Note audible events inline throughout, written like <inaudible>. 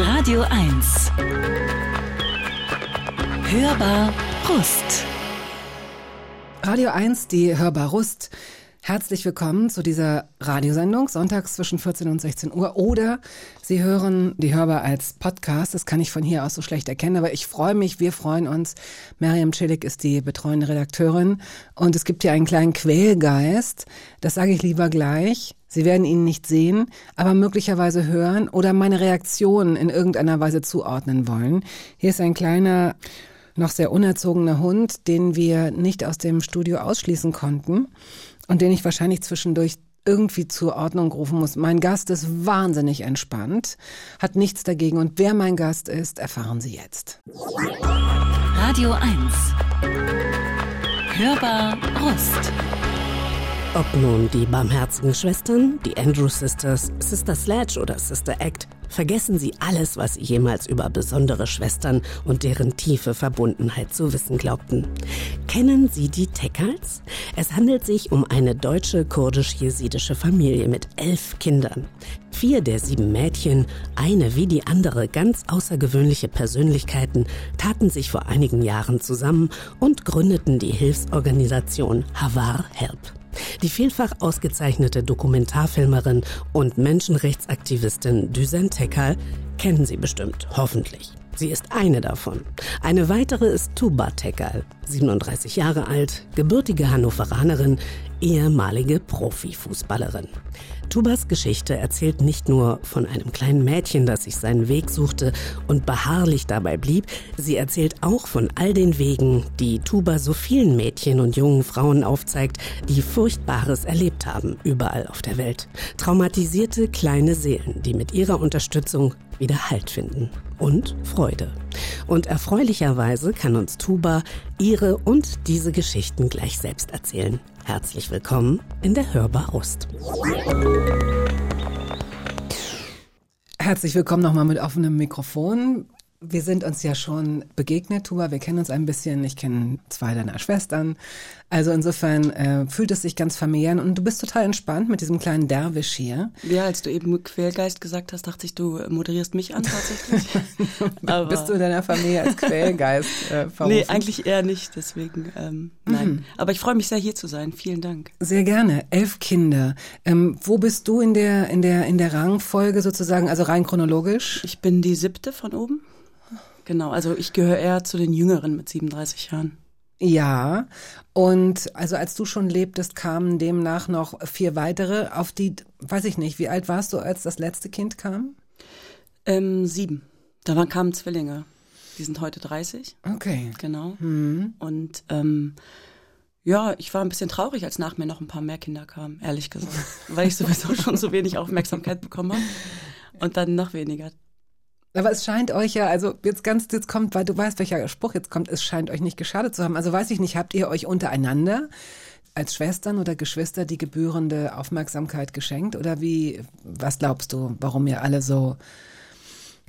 Radio 1. Hörbar Rust. Radio 1, die Hörbar Rust. Herzlich willkommen zu dieser Radiosendung, sonntags zwischen 14 und 16 Uhr. Oder Sie hören die Hörbar als Podcast. Das kann ich von hier aus so schlecht erkennen, aber ich freue mich, wir freuen uns. Miriam Schillig ist die betreuende Redakteurin und es gibt hier einen kleinen Quälgeist. Das sage ich lieber gleich. Sie werden ihn nicht sehen, aber möglicherweise hören oder meine Reaktionen in irgendeiner Weise zuordnen wollen. Hier ist ein kleiner, noch sehr unerzogener Hund, den wir nicht aus dem Studio ausschließen konnten und den ich wahrscheinlich zwischendurch irgendwie zur Ordnung rufen muss. Mein Gast ist wahnsinnig entspannt, hat nichts dagegen und wer mein Gast ist, erfahren Sie jetzt. Radio 1. Hörbar Rust. Ob nun die barmherzigen Schwestern, die Andrew Sisters, Sister Sledge oder Sister Act, vergessen Sie alles, was Sie jemals über besondere Schwestern und deren tiefe Verbundenheit zu wissen glaubten. Kennen Sie die Tekals? Es handelt sich um eine deutsche kurdisch-jesidische Familie mit elf Kindern. Vier der sieben Mädchen, eine wie die andere ganz außergewöhnliche Persönlichkeiten, taten sich vor einigen Jahren zusammen und gründeten die Hilfsorganisation Havar Help. Die vielfach ausgezeichnete Dokumentarfilmerin und Menschenrechtsaktivistin Düsen Tekal kennen Sie bestimmt, hoffentlich. Sie ist eine davon. Eine weitere ist Tuba Tekal, 37 Jahre alt, gebürtige Hannoveranerin, ehemalige Profifußballerin. Tubas Geschichte erzählt nicht nur von einem kleinen Mädchen, das sich seinen Weg suchte und beharrlich dabei blieb, sie erzählt auch von all den Wegen, die Tuba so vielen Mädchen und jungen Frauen aufzeigt, die Furchtbares erlebt haben, überall auf der Welt. Traumatisierte kleine Seelen, die mit ihrer Unterstützung wieder Halt finden und Freude. Und erfreulicherweise kann uns Tuba ihre und diese Geschichten gleich selbst erzählen. Herzlich willkommen in der Hörbar Ost. Herzlich willkommen nochmal mit offenem Mikrofon. Wir sind uns ja schon begegnet, Tuba. Wir kennen uns ein bisschen. Ich kenne zwei deiner Schwestern. Also insofern äh, fühlt es sich ganz familiär und du bist total entspannt mit diesem kleinen Derwisch hier. Ja, als du eben Quälgeist gesagt hast, dachte ich, du moderierst mich an tatsächlich. <laughs> Bist du in deiner Familie als Quälgeist äh, verrufen? Nee, eigentlich eher nicht. Deswegen, ähm, nein. Mhm. Aber ich freue mich sehr, hier zu sein. Vielen Dank. Sehr gerne. Elf Kinder. Ähm, wo bist du in der, in der, in der Rangfolge sozusagen, also rein chronologisch? Ich bin die siebte von oben. Genau, also ich gehöre eher zu den Jüngeren mit 37 Jahren. Ja, und also als du schon lebtest, kamen demnach noch vier weitere, auf die, weiß ich nicht, wie alt warst du, als das letzte Kind kam? Ähm, sieben. Da kamen Zwillinge. Die sind heute 30. Okay. Genau. Mhm. Und ähm, ja, ich war ein bisschen traurig, als nach mir noch ein paar mehr Kinder kamen, ehrlich gesagt. weil ich sowieso schon so wenig Aufmerksamkeit bekommen habe. Und dann noch weniger. Aber es scheint euch ja, also jetzt ganz, jetzt kommt, weil du weißt, welcher Spruch jetzt kommt, es scheint euch nicht geschadet zu haben. Also weiß ich nicht, habt ihr euch untereinander als Schwestern oder Geschwister die gebührende Aufmerksamkeit geschenkt? Oder wie, was glaubst du, warum ihr alle so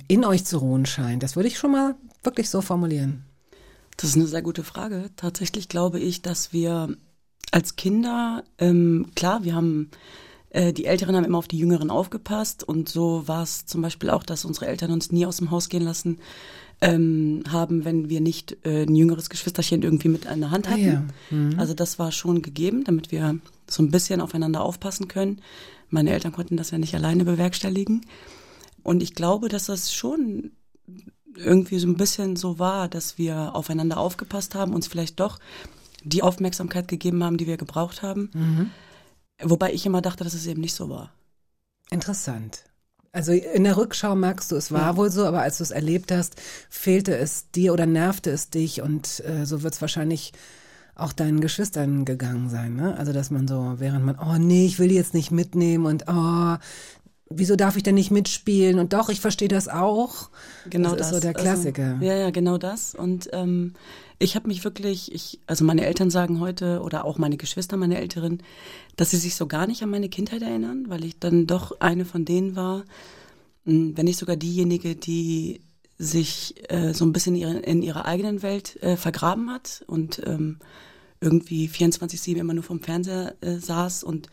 in euch zu ruhen scheint? Das würde ich schon mal wirklich so formulieren. Das ist eine sehr gute Frage. Tatsächlich glaube ich, dass wir als Kinder, ähm, klar, wir haben äh, die Älteren haben immer auf die Jüngeren aufgepasst und so war es zum Beispiel auch, dass unsere Eltern uns nie aus dem Haus gehen lassen ähm, haben, wenn wir nicht äh, ein jüngeres Geschwisterchen irgendwie mit an der Hand hatten. Ah, ja. mhm. Also das war schon gegeben, damit wir so ein bisschen aufeinander aufpassen können. Meine Eltern konnten das ja nicht alleine bewerkstelligen. Und ich glaube, dass das schon irgendwie so ein bisschen so war, dass wir aufeinander aufgepasst haben, uns vielleicht doch die Aufmerksamkeit gegeben haben, die wir gebraucht haben. Mhm. Wobei ich immer dachte, dass es eben nicht so war. Interessant. Also in der Rückschau merkst du, es war ja. wohl so, aber als du es erlebt hast, fehlte es dir oder nervte es dich und äh, so wird es wahrscheinlich auch deinen Geschwistern gegangen sein, ne? Also dass man so, während man, oh nee, ich will die jetzt nicht mitnehmen und oh, wieso darf ich denn nicht mitspielen? Und doch, ich verstehe das auch. Genau das. das ist so der also, Klassiker. Also, ja, ja, genau das. Und ähm, ich habe mich wirklich, ich, also meine Eltern sagen heute oder auch meine Geschwister, meine Älteren, dass sie sich so gar nicht an meine Kindheit erinnern, weil ich dann doch eine von denen war, hm, wenn nicht sogar diejenige, die sich äh, so ein bisschen in, ihre, in ihrer eigenen Welt äh, vergraben hat und ähm, irgendwie 24-7 immer nur vom Fernseher äh, saß und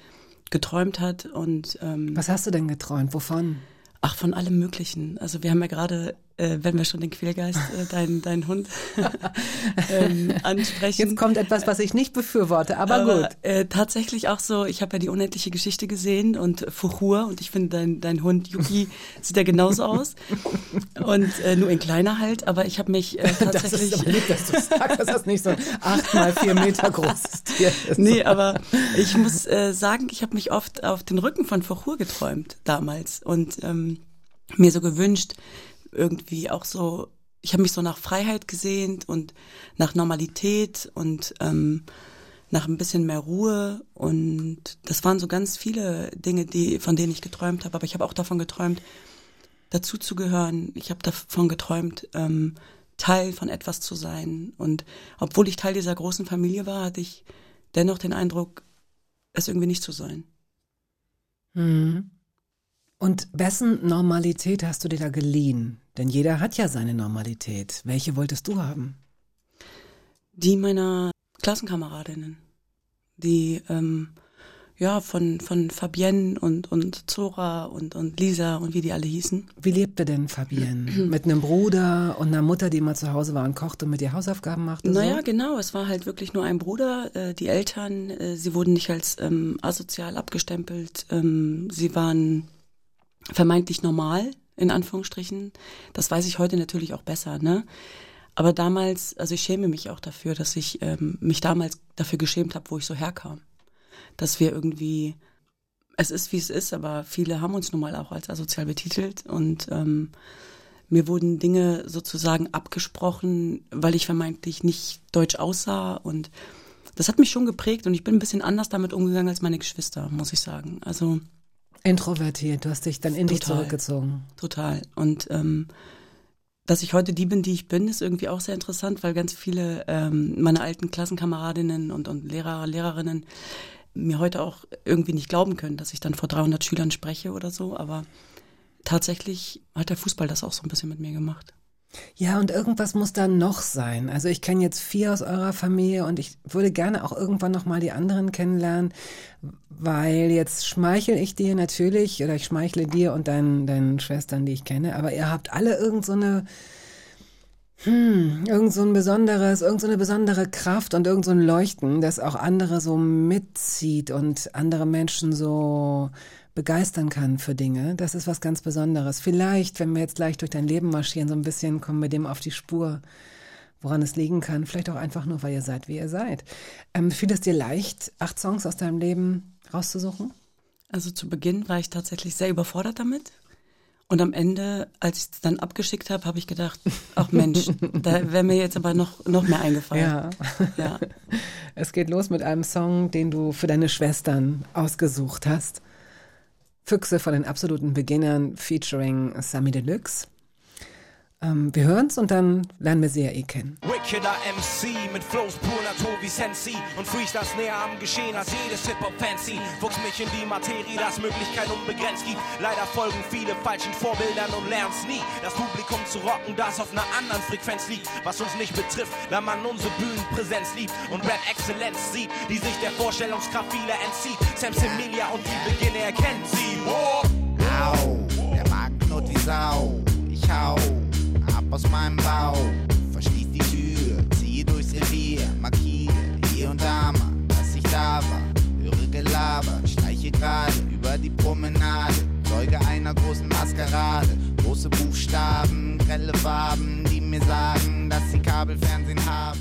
geträumt hat und ähm, Was hast du denn geträumt? Wovon? Ach, von allem Möglichen. Also wir haben ja gerade, äh, wenn wir schon den Quälgeist, äh, deinen dein Hund <laughs> ähm, ansprechen. Jetzt kommt etwas, was ich nicht befürworte, aber, Aber gut. äh, tatsächlich auch so, ich habe ja die unendliche Geschichte gesehen und Fuchur und ich finde, dein, dein Hund Yuki <laughs> sieht ja genauso aus. Und äh, nur in kleiner halt, aber ich habe mich äh, Das tatsächlich. ist aber lieb, dass du sagst, dass das nicht so ein acht mal vier Meter großes Tier ist. Nee, aber ich muss äh, sagen, ich habe mich oft auf den Rücken von Fuchur geträumt damals und ähm, mir so gewünscht, irgendwie auch so, ich habe mich so nach Freiheit gesehnt und nach Normalität und ähm, nach ein bisschen mehr Ruhe und das waren so ganz viele Dinge, die von denen ich geträumt habe, aber ich habe auch davon geträumt, dazu zu gehören. Ich habe davon geträumt, ähm, Teil von etwas zu sein und obwohl ich Teil dieser großen Familie war, hatte ich dennoch den Eindruck, es irgendwie nicht zu sein. Mhm. Und wessen Normalität hast du dir da geliehen? Denn jeder hat ja seine Normalität. Welche wolltest du haben? Die meiner Klassenkameradinnen, die ähm, ja von von Fabienne und und Zora und und Lisa und wie die alle hießen. Wie lebte denn Fabienne? <clears throat> Mit einem Bruder und einer Mutter, die immer zu Hause war und kochte und mit ihr Hausaufgaben machte? Naja, so? genau. Es war halt wirklich nur ein Bruder. Äh, die Eltern, äh, sie wurden nicht als ähm, asozial abgestempelt. Ähm, sie waren vermeintlich normal, in Anführungsstrichen. Das weiß ich heute natürlich auch besser, ne? Aber damals, also ich schäme mich auch dafür, dass ich ähm, mich damals dafür geschämt habe, wo ich so herkam. Dass wir irgendwie, es ist wie es ist, aber viele haben uns nun mal auch als asozial betitelt und ähm, mir wurden Dinge sozusagen abgesprochen, weil ich vermeintlich nicht deutsch aussah und das hat mich schon geprägt und ich bin ein bisschen anders damit umgegangen als meine Geschwister, muss ich sagen. Also Introvertiert, du hast dich dann in dich Total. zurückgezogen. total. Und ähm, dass ich heute die bin, die ich bin, ist irgendwie auch sehr interessant, weil ganz viele ähm, meiner alten Klassenkameradinnen und, und Lehrer, Lehrerinnen mir heute auch irgendwie nicht glauben können, dass ich dann vor 300 Schülern spreche oder so. Aber tatsächlich hat der Fußball das auch so ein bisschen mit mir gemacht. Ja, und irgendwas muss da noch sein. Also ich kenne jetzt vier aus eurer Familie und ich würde gerne auch irgendwann noch mal die anderen kennenlernen, weil jetzt schmeichel ich dir natürlich oder ich schmeichle dir und deinen, deinen Schwestern, die ich kenne, aber ihr habt alle irgend so eine hm, irgend so ein besonderes, irgend so eine besondere Kraft und irgend so ein Leuchten, das auch andere so mitzieht und andere Menschen so begeistern kann für Dinge. Das ist was ganz Besonderes. Vielleicht, wenn wir jetzt gleich durch dein Leben marschieren, so ein bisschen kommen wir dem auf die Spur, woran es liegen kann. Vielleicht auch einfach nur, weil ihr seid, wie ihr seid. Ähm, fiel es dir leicht, acht Songs aus deinem Leben rauszusuchen? Also zu Beginn war ich tatsächlich sehr überfordert damit. Und am Ende, als ich es dann abgeschickt habe, habe ich gedacht, ach Mensch, <laughs> da wäre mir jetzt aber noch, noch mehr eingefallen. Ja. ja. <laughs> Es geht los mit einem Song, den du für deine Schwestern ausgesucht hast. Füchse von den absoluten Beginnern featuring Sammy Deluxe. Ähm, wir hören's und dann lernen wir sie ja eh kennen. Wickeder MC mit Flows pur Natur wie Sensi und Freestyles näher am Geschehen als jedes Hip-Hop-Fancy. Wuchs mich in die Materie, das Möglichkeit unbegrenzt gibt. Leider folgen viele falschen Vorbildern und lernen's nie. Das Publikum zu rocken, das auf einer anderen Frequenz liegt. Was uns nicht betrifft, da man unsere Bühnenpräsenz liebt und Rap-Exzellenz sieht, die sich der Vorstellungskraft vieler entzieht. Sam Semilia und die Beginne erkennt sie. Oh. Au, der Magen knurrt wie Sau. Ich hau aus meinem Bauch. Verschließ die Tür, ziehe durchs Revier, markiere hier und da mal, dass ich da war. Höre Gelaber, schleiche gerade über die Promenade. Zeuge einer großen Maskerade. Große Buchstaben, grelle Farben, die mir sagen, dass sie Kabelfernsehen haben.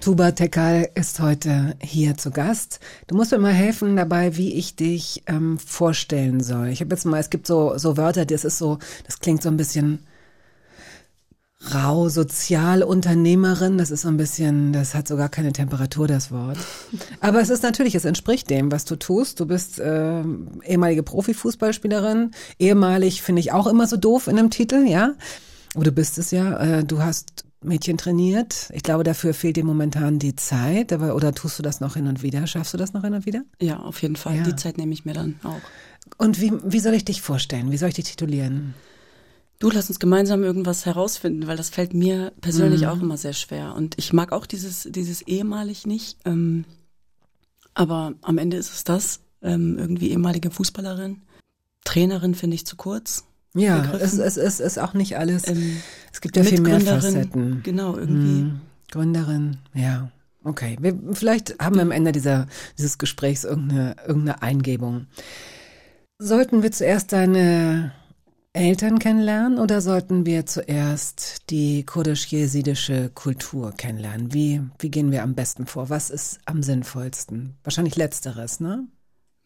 Tuba Tekal ist heute hier zu Gast. Du musst mir mal helfen dabei, wie ich dich ähm, vorstellen soll. Ich habe jetzt mal, es gibt so, so Wörter, das ist so, das klingt so ein bisschen rau, Sozialunternehmerin, das ist so ein bisschen, das hat sogar keine Temperatur, das Wort. <laughs> Aber es ist natürlich, es entspricht dem, was du tust. Du bist äh, ehemalige Profifußballspielerin, ehemalig finde ich auch immer so doof in einem Titel, ja. Aber du bist es ja, äh, du hast Mädchen trainiert. Ich glaube, dafür fehlt dir momentan die Zeit, aber oder tust du das noch hin und wieder? Schaffst du das noch hin und wieder? Ja, auf jeden Fall. Ja. Die Zeit nehme ich mir dann auch. Und wie, wie soll ich dich vorstellen? Wie soll ich dich titulieren? Du, lass uns gemeinsam irgendwas herausfinden, weil das fällt mir persönlich auch immer sehr schwer. Und ich mag auch dieses, dieses ehemalig nicht. Ähm, aber am Ende ist es das. Ähm, irgendwie ehemalige Fußballerin. Trainerin finde ich zu kurz. Ja, es, begriffen. es, es ist auch nicht alles. Ähm, es gibt ja viel mehr Facetten. Genau, irgendwie. Hm, Gründerin, ja. Okay, wir, vielleicht haben wir am Ende dieser, dieses Gesprächs irgendeine, irgendeine Eingebung. Sollten wir zuerst deine Eltern kennenlernen oder sollten wir zuerst die kurdisch-jesidische Kultur kennenlernen? Wie, wie gehen wir am besten vor? Was ist am sinnvollsten? Wahrscheinlich letzteres, ne?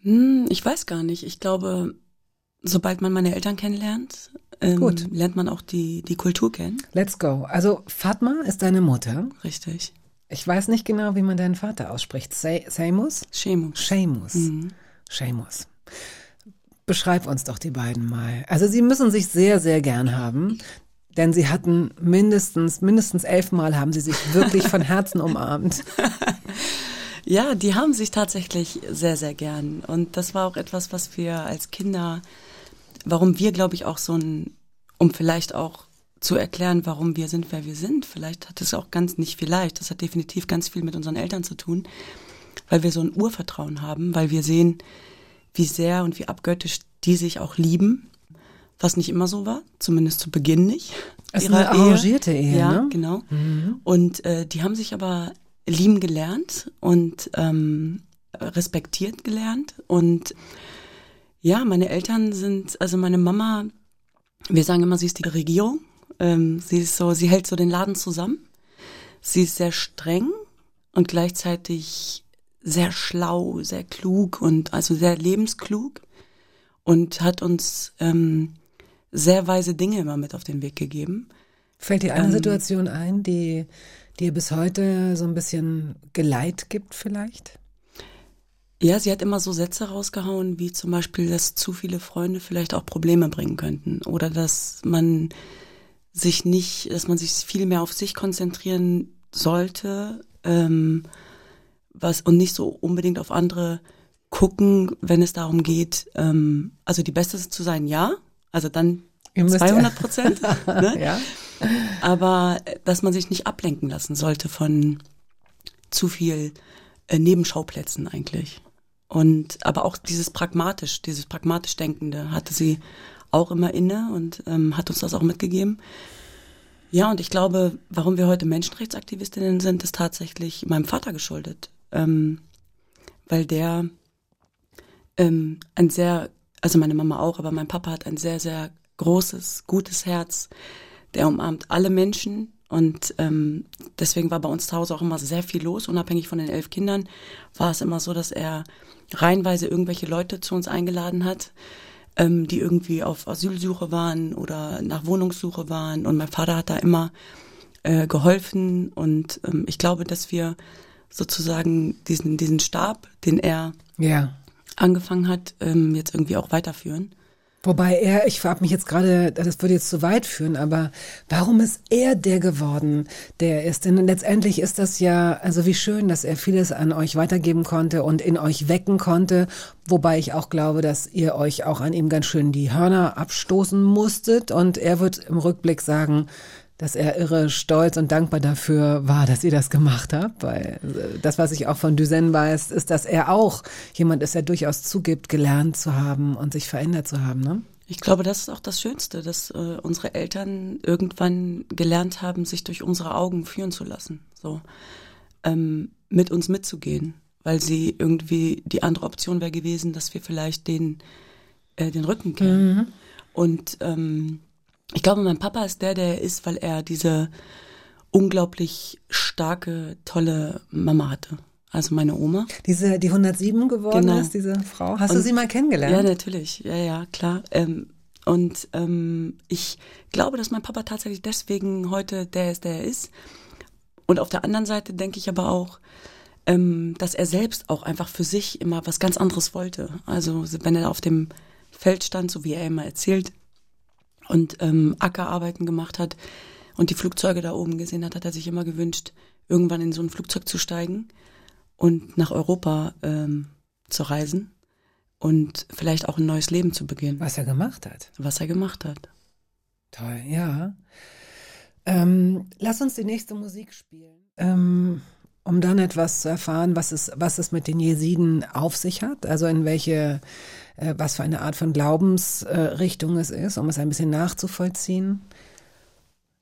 Hm, ich weiß gar nicht. Ich glaube, sobald man meine Eltern kennenlernt, ähm, Gut. lernt man auch die, die Kultur kennen. Let's go. Also Fatma ist deine Mutter. Richtig. Ich weiß nicht genau, wie man deinen Vater ausspricht. Se- Seimus? Chemo. Seamus. Mhm. Seamus. Beschreib uns doch die beiden mal. Also sie müssen sich sehr, sehr gern haben, denn sie hatten mindestens, mindestens elfmal haben sie sich wirklich von Herzen umarmt. <laughs> Ja, die haben sich tatsächlich sehr, sehr gern. Und das war auch etwas, was wir als Kinder, warum wir, glaube ich, auch so ein, um vielleicht auch zu erklären, warum wir sind, wer wir sind. Vielleicht hat es auch ganz, nicht vielleicht, das hat definitiv ganz viel mit unseren Eltern zu tun, weil wir so ein Urvertrauen haben, weil wir sehen, wie sehr und wie abgöttisch die sich auch lieben, was nicht immer so war, zumindest zu Beginn nicht. Es ist eine arrangierte Ehe, ja, ne? genau. Und äh, die haben sich aber lieben gelernt und ähm, respektiert gelernt. Und ja, meine Eltern sind, also meine Mama, wir sagen immer, sie ist die Regierung. Ähm, sie ist so, sie hält so den Laden zusammen. Sie ist sehr streng und gleichzeitig sehr schlau, sehr klug und also sehr lebensklug und hat uns ähm, sehr weise Dinge immer mit auf den Weg gegeben. Fällt dir eine Ähm, Situation ein, die dir bis heute so ein bisschen Geleit gibt vielleicht? Ja, sie hat immer so Sätze rausgehauen, wie zum Beispiel, dass zu viele Freunde vielleicht auch Probleme bringen könnten oder dass man sich nicht, dass man sich viel mehr auf sich konzentrieren sollte, ähm, was und nicht so unbedingt auf andere gucken, wenn es darum geht, ähm, also die Beste zu sein, ja, also dann Ihr müsst ja- 200 Prozent, <laughs> ne? Ja. aber äh, dass man sich nicht ablenken lassen sollte von zu viel äh, Nebenschauplätzen eigentlich. Und aber auch dieses pragmatisch, dieses pragmatisch Denkende hatte sie auch immer inne und ähm, hat uns das auch mitgegeben. Ja, und ich glaube, warum wir heute Menschenrechtsaktivistinnen sind, ist tatsächlich meinem Vater geschuldet. Ähm, weil der ähm, ein sehr, also meine Mama auch, aber mein Papa hat ein sehr, sehr großes, gutes Herz. Der umarmt alle Menschen und ähm, deswegen war bei uns zu Hause auch immer sehr viel los, unabhängig von den elf Kindern. War es immer so, dass er reihenweise irgendwelche Leute zu uns eingeladen hat, ähm, die irgendwie auf Asylsuche waren oder nach Wohnungssuche waren. Und mein Vater hat da immer äh, geholfen und ähm, ich glaube, dass wir sozusagen diesen, diesen Stab, den er Ja. angefangen hat, ähm, jetzt irgendwie auch weiterführen. Wobei er, ich frage mich jetzt gerade, das würde jetzt zu weit führen, aber warum ist er der geworden, der er ist? Denn letztendlich ist das ja, also wie schön, dass er vieles an euch weitergeben konnte und in euch wecken konnte, wobei ich auch glaube, dass ihr euch auch an ihm ganz schön die Hörner abstoßen musstet und er wird im Rückblick sagen, dass er irre stolz und dankbar dafür war, dass ihr das gemacht habt, weil äh, das, was ich auch von Duzen weiß, ist, dass er auch jemand ist, der durchaus zugibt, gelernt zu haben und sich verändert zu haben, ne? Ich glaube, das ist auch das Schönste, dass äh, unsere Eltern irgendwann gelernt haben, sich durch unsere Augen führen zu lassen, so ähm, mit uns mitzugehen, weil sie irgendwie die andere Option wäre gewesen, dass wir vielleicht den äh, den Rücken kehren. Und ähm, ich glaube, mein Papa ist der, der er ist, weil er diese unglaublich starke, tolle Mama hatte. Also meine Oma. Diese, die 107 geworden Genau. ist, diese Frau. Hast du Und- sie mal kennengelernt? Ja, natürlich. Ja, ja, klar. Ähm, und ähm, ich glaube, dass mein Papa tatsächlich deswegen heute der ist, der er ist. Und auf der anderen Seite denke ich aber auch, ähm, dass er selbst auch einfach für sich immer was ganz anderes wollte. Also wenn er auf dem Feld stand, so wie er immer erzählt, und ähm, Ackerarbeiten gemacht hat und die Flugzeuge da oben gesehen hat, hat er sich immer gewünscht, irgendwann in so ein Flugzeug zu steigen und nach Europa ähm, zu reisen und vielleicht auch ein neues Leben zu beginnen, Was er gemacht hat. was er gemacht hat. Toll, ja. Ähm, lass uns die nächste Musik spielen. Ähm, um dann etwas zu erfahren, was es, was es mit den Jesiden auf sich hat, also in welche, äh, was für eine Art von Glaubensrichtung es ist, um es ein bisschen nachzuvollziehen.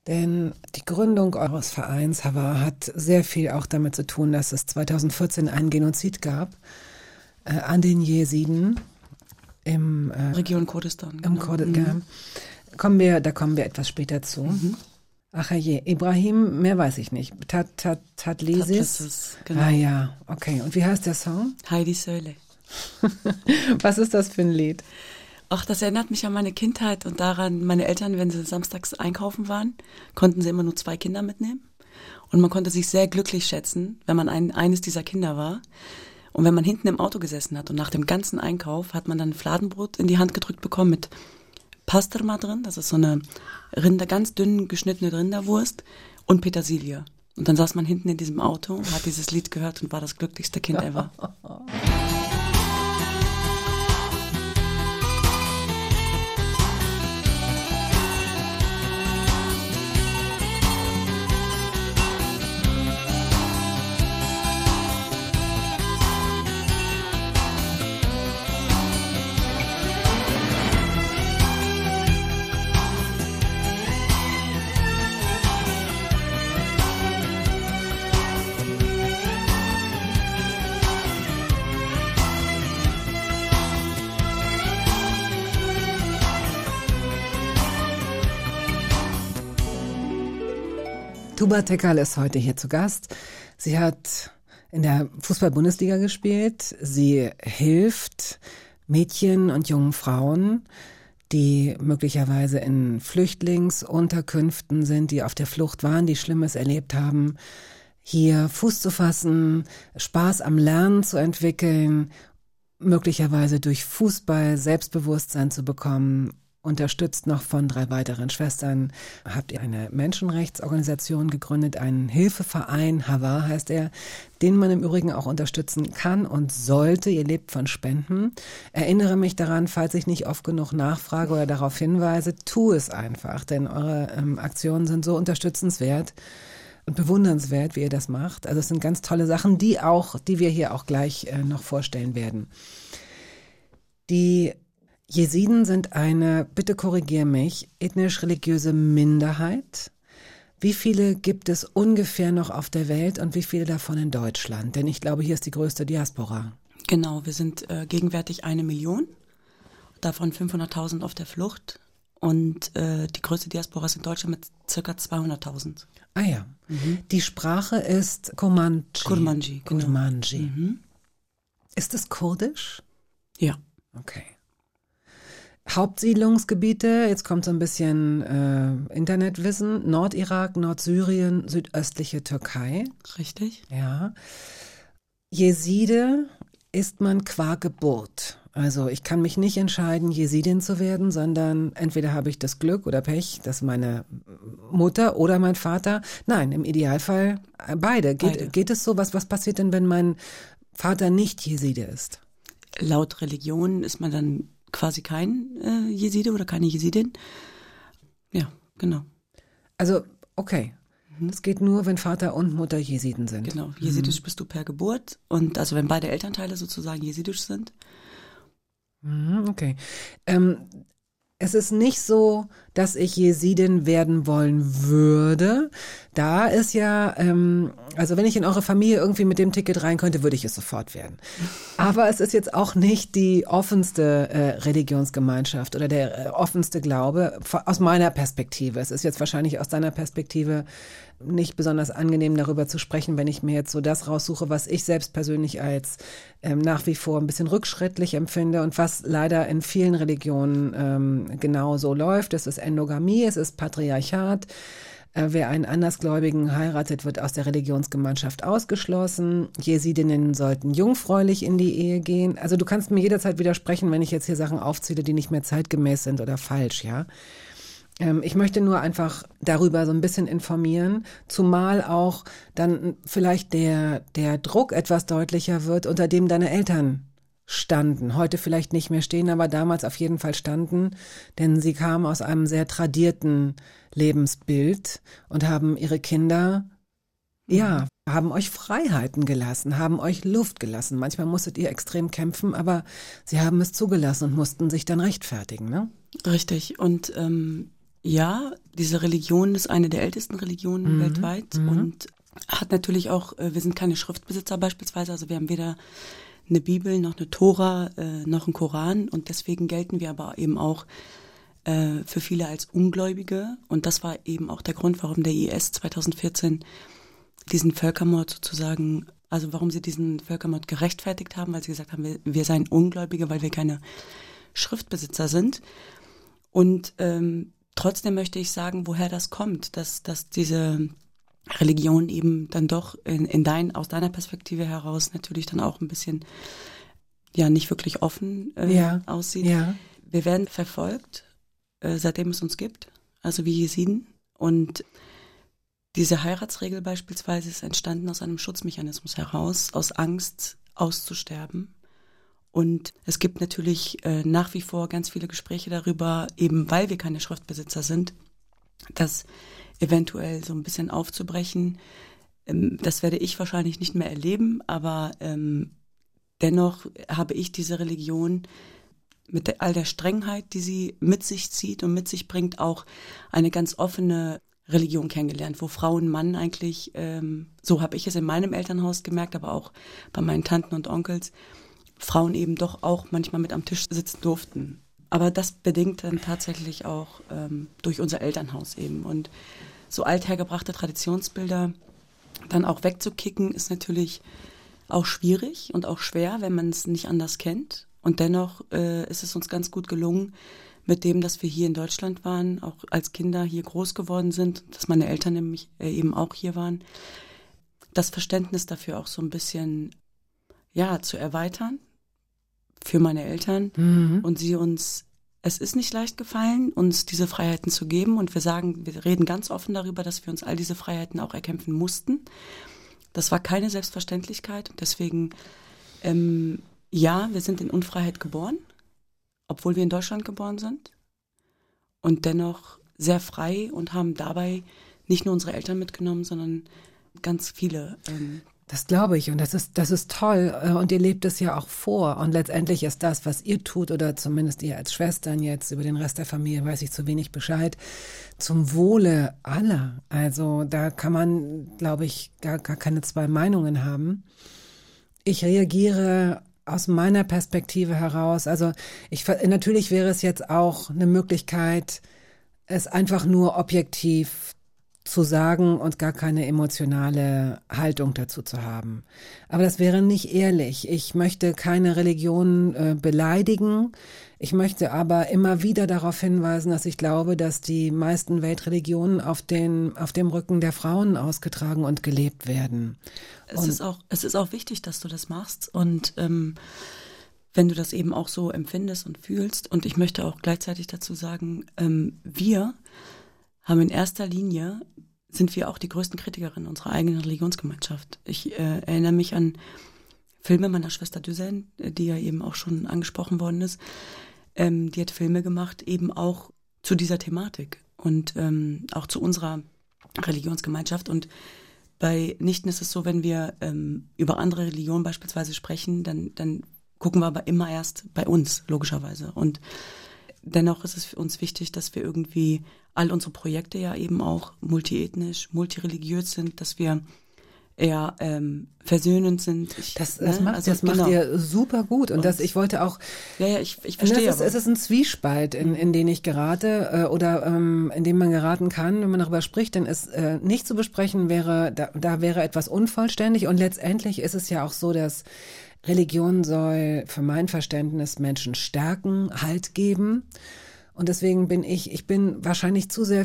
Denn die Gründung eures Vereins Hava hat sehr viel auch damit zu tun, dass es 2014 einen Genozid gab äh, an den Jesiden im äh, Region Kurdistan. Im genau. Kurdistan. Mhm. Kommen wir, da kommen wir etwas später zu. Mhm. Ach je, Ibrahim, mehr weiß ich nicht. Tat, tat, Tatlesis. Tatlesis, genau. Ah ja, okay. Und wie heißt der Song? Heidi Söhle. <laughs> Was ist das für ein Lied? Ach, das erinnert mich an meine Kindheit und daran, meine Eltern, wenn sie samstags einkaufen waren, konnten sie immer nur zwei Kinder mitnehmen. Und man konnte sich sehr glücklich schätzen, wenn man ein, eines dieser Kinder war. Und wenn man hinten im Auto gesessen hat und nach dem ganzen Einkauf hat man dann Fladenbrot in die Hand gedrückt bekommen mit Pastrma drin, das ist so eine Rinder, ganz dünn geschnittene Rinderwurst und Petersilie. Und dann saß man hinten in diesem Auto und hat dieses Lied gehört und war das glücklichste Kind ever. <laughs> Tuba ist heute hier zu Gast. Sie hat in der Fußball-Bundesliga gespielt. Sie hilft Mädchen und jungen Frauen, die möglicherweise in Flüchtlingsunterkünften sind, die auf der Flucht waren, die Schlimmes erlebt haben, hier Fuß zu fassen, Spaß am Lernen zu entwickeln, möglicherweise durch Fußball Selbstbewusstsein zu bekommen unterstützt noch von drei weiteren Schwestern, habt ihr eine Menschenrechtsorganisation gegründet, einen Hilfeverein, Hava heißt er, den man im Übrigen auch unterstützen kann und sollte. Ihr lebt von Spenden. Erinnere mich daran, falls ich nicht oft genug nachfrage oder darauf hinweise, tu es einfach, denn eure ähm, Aktionen sind so unterstützenswert und bewundernswert, wie ihr das macht. Also es sind ganz tolle Sachen, die auch, die wir hier auch gleich äh, noch vorstellen werden. Die Jesiden sind eine, bitte korrigier mich, ethnisch-religiöse Minderheit. Wie viele gibt es ungefähr noch auf der Welt und wie viele davon in Deutschland? Denn ich glaube, hier ist die größte Diaspora. Genau, wir sind äh, gegenwärtig eine Million, davon 500.000 auf der Flucht und äh, die größte Diaspora ist in Deutschland mit circa 200.000. Ah ja. Mhm. Die Sprache ist Kurmanji. Kurmanji, genau. Kurmanji. Mhm. Ist es kurdisch? Ja. Okay. Hauptsiedlungsgebiete, jetzt kommt so ein bisschen äh, Internetwissen, Nordirak, Nordsyrien, südöstliche Türkei. Richtig. Ja. Jeside ist man qua Geburt. Also ich kann mich nicht entscheiden, Jesidin zu werden, sondern entweder habe ich das Glück oder Pech, dass meine Mutter oder mein Vater, nein, im Idealfall beide. Geht, beide. geht es so, was, was passiert denn, wenn mein Vater nicht Jeside ist? Laut Religion ist man dann quasi kein äh, Jeside oder keine Jesidin. Ja, genau. Also, okay. Mhm. Es geht nur, wenn Vater und Mutter Jesiden sind. Genau, jesidisch mhm. bist du per Geburt und also wenn beide Elternteile sozusagen jesidisch sind. Mhm, okay. Ähm, es ist nicht so, dass ich Jesidin werden wollen würde. Da ist ja, ähm, also wenn ich in eure Familie irgendwie mit dem Ticket rein könnte, würde ich es sofort werden. Aber es ist jetzt auch nicht die offenste äh, Religionsgemeinschaft oder der äh, offenste Glaube aus meiner Perspektive. Es ist jetzt wahrscheinlich aus deiner Perspektive nicht besonders angenehm darüber zu sprechen, wenn ich mir jetzt so das raussuche, was ich selbst persönlich als ähm, nach wie vor ein bisschen rückschrittlich empfinde und was leider in vielen Religionen ähm, genau läuft. Es ist Endogamie, es ist Patriarchat. Äh, wer einen Andersgläubigen heiratet, wird aus der Religionsgemeinschaft ausgeschlossen. Jesidinnen sollten jungfräulich in die Ehe gehen. Also du kannst mir jederzeit widersprechen, wenn ich jetzt hier Sachen aufzähle, die nicht mehr zeitgemäß sind oder falsch, ja. Ähm, ich möchte nur einfach darüber so ein bisschen informieren, zumal auch dann vielleicht der, der Druck etwas deutlicher wird, unter dem deine Eltern standen. Heute vielleicht nicht mehr stehen, aber damals auf jeden Fall standen, denn sie kamen aus einem sehr tradierten Lebensbild und haben ihre Kinder, ja, haben euch Freiheiten gelassen, haben euch Luft gelassen. Manchmal musstet ihr extrem kämpfen, aber sie haben es zugelassen und mussten sich dann rechtfertigen, ne? Richtig. Und ähm, ja, diese Religion ist eine der ältesten Religionen Mhm. weltweit Mhm. und hat natürlich auch, äh, wir sind keine Schriftbesitzer beispielsweise, also wir haben weder eine Bibel noch eine Tora äh, noch einen Koran und deswegen gelten wir aber eben auch äh, für viele als Ungläubige und das war eben auch der Grund, warum der IS 2014 diesen Völkermord sozusagen, also warum sie diesen Völkermord gerechtfertigt haben, weil sie gesagt haben, wir, wir seien Ungläubige, weil wir keine Schriftbesitzer sind. Und ähm, trotzdem möchte ich sagen, woher das kommt, dass, dass diese Religion eben dann doch in, in dein, aus deiner Perspektive heraus natürlich dann auch ein bisschen ja nicht wirklich offen äh, Ja, aussieht. Ja. Wir werden verfolgt, äh, seitdem es uns gibt, also wie Jesiden. Und diese Heiratsregel beispielsweise ist entstanden aus einem Schutzmechanismus heraus, aus Angst auszusterben. Und es gibt natürlich äh, nach wie vor ganz viele Gespräche darüber, eben weil wir keine Schriftbesitzer sind, das eventuell so ein bisschen aufzubrechen. Ähm, das werde ich wahrscheinlich nicht mehr erleben, aber ähm, dennoch habe ich diese Religion mit der, all der Strengheit, die sie mit sich zieht und mit sich bringt, auch eine ganz offene Religion kennengelernt, wo Frau und Mann eigentlich, ähm, so habe ich es in meinem Elternhaus gemerkt, aber auch bei meinen Tanten und Onkels, Frauen eben doch auch manchmal mit am Tisch sitzen durften. Aber das bedingt dann tatsächlich auch ähm, durch unser Elternhaus eben. Und so althergebrachte Traditionsbilder dann auch wegzukicken, ist natürlich auch schwierig und auch schwer, wenn man es nicht anders kennt. Und dennoch äh, ist es uns ganz gut gelungen, mit dem, dass wir hier in Deutschland waren, auch als Kinder hier groß geworden sind, dass meine Eltern nämlich äh, eben auch hier waren, das Verständnis dafür auch so ein bisschen ja zu erweitern für meine Eltern Mhm. und sie uns es ist nicht leicht gefallen, uns diese Freiheiten zu geben und wir sagen, wir reden ganz offen darüber, dass wir uns all diese Freiheiten auch erkämpfen mussten. Das war keine Selbstverständlichkeit. Deswegen, ähm, ja, wir sind in Unfreiheit geboren, obwohl wir in Deutschland geboren sind. Und dennoch sehr frei und haben dabei nicht nur unsere Eltern mitgenommen, sondern ganz viele. Ähm, Das glaube ich und das ist, das ist toll äh, und ihr lebt es ja auch vor und letztendlich ist das, was ihr tut oder zumindest ihr als Schwestern jetzt über den Rest der Familie weiß ich zu wenig Bescheid, zum Wohle aller. Also da kann man, glaube ich, gar, gar keine zwei Meinungen haben. Ich reagiere aus meiner Perspektive heraus. Also ich natürlich wäre es jetzt auch eine Möglichkeit, es einfach nur objektiv zu sagen und gar keine emotionale Haltung dazu zu haben. Aber das wäre nicht ehrlich. Ich möchte keine Religion äh, beleidigen. Ich möchte aber immer wieder darauf hinweisen, dass ich glaube, dass die meisten Weltreligionen auf, den, auf dem Rücken der Frauen ausgetragen und gelebt werden. Es Und- ist auch, es ist auch wichtig, dass du das machst und ähm, wenn du das eben auch so empfindest und fühlst. Und ich möchte auch gleichzeitig dazu sagen, ähm, wir haben in erster Linie sind wir auch die größten Kritikerinnen unserer eigenen Religionsgemeinschaft. Ich äh, erinnere mich an Filme meiner Schwester Düsen, äh, die ja eben auch schon angesprochen worden ist. Ähm, die hat Filme gemacht, eben auch zu dieser Thematik und ähm, auch zu unserer Religionsgemeinschaft. Und bei Nichten ist es so, wenn wir ähm, über andere Religionen beispielsweise sprechen, dann, dann gucken wir aber immer erst bei uns, logischerweise. Und dennoch ist es für uns wichtig, dass wir irgendwie all unsere Projekte ja eben auch multiethnisch, multireligiös sind, dass wir eher ähm, versöhnend sind. Ich, Das, das, ne? macht, Also das macht genau. ihr super gut. Und das, ich wollte auch Ja, ja, ich, ich Und verstehe. das ist, aber- es ist ein Zwiespalt, in, in den ich gerate äh, oder ähm, in dem man geraten kann, wenn man darüber spricht. Denn es äh, nicht zu besprechen wäre, da, da wäre etwas unvollständig. Und letztendlich ist es ja auch so, dass Religion soll für mein Verständnis Menschen stärken, Halt geben. Und deswegen bin ich, ich bin wahrscheinlich zu sehr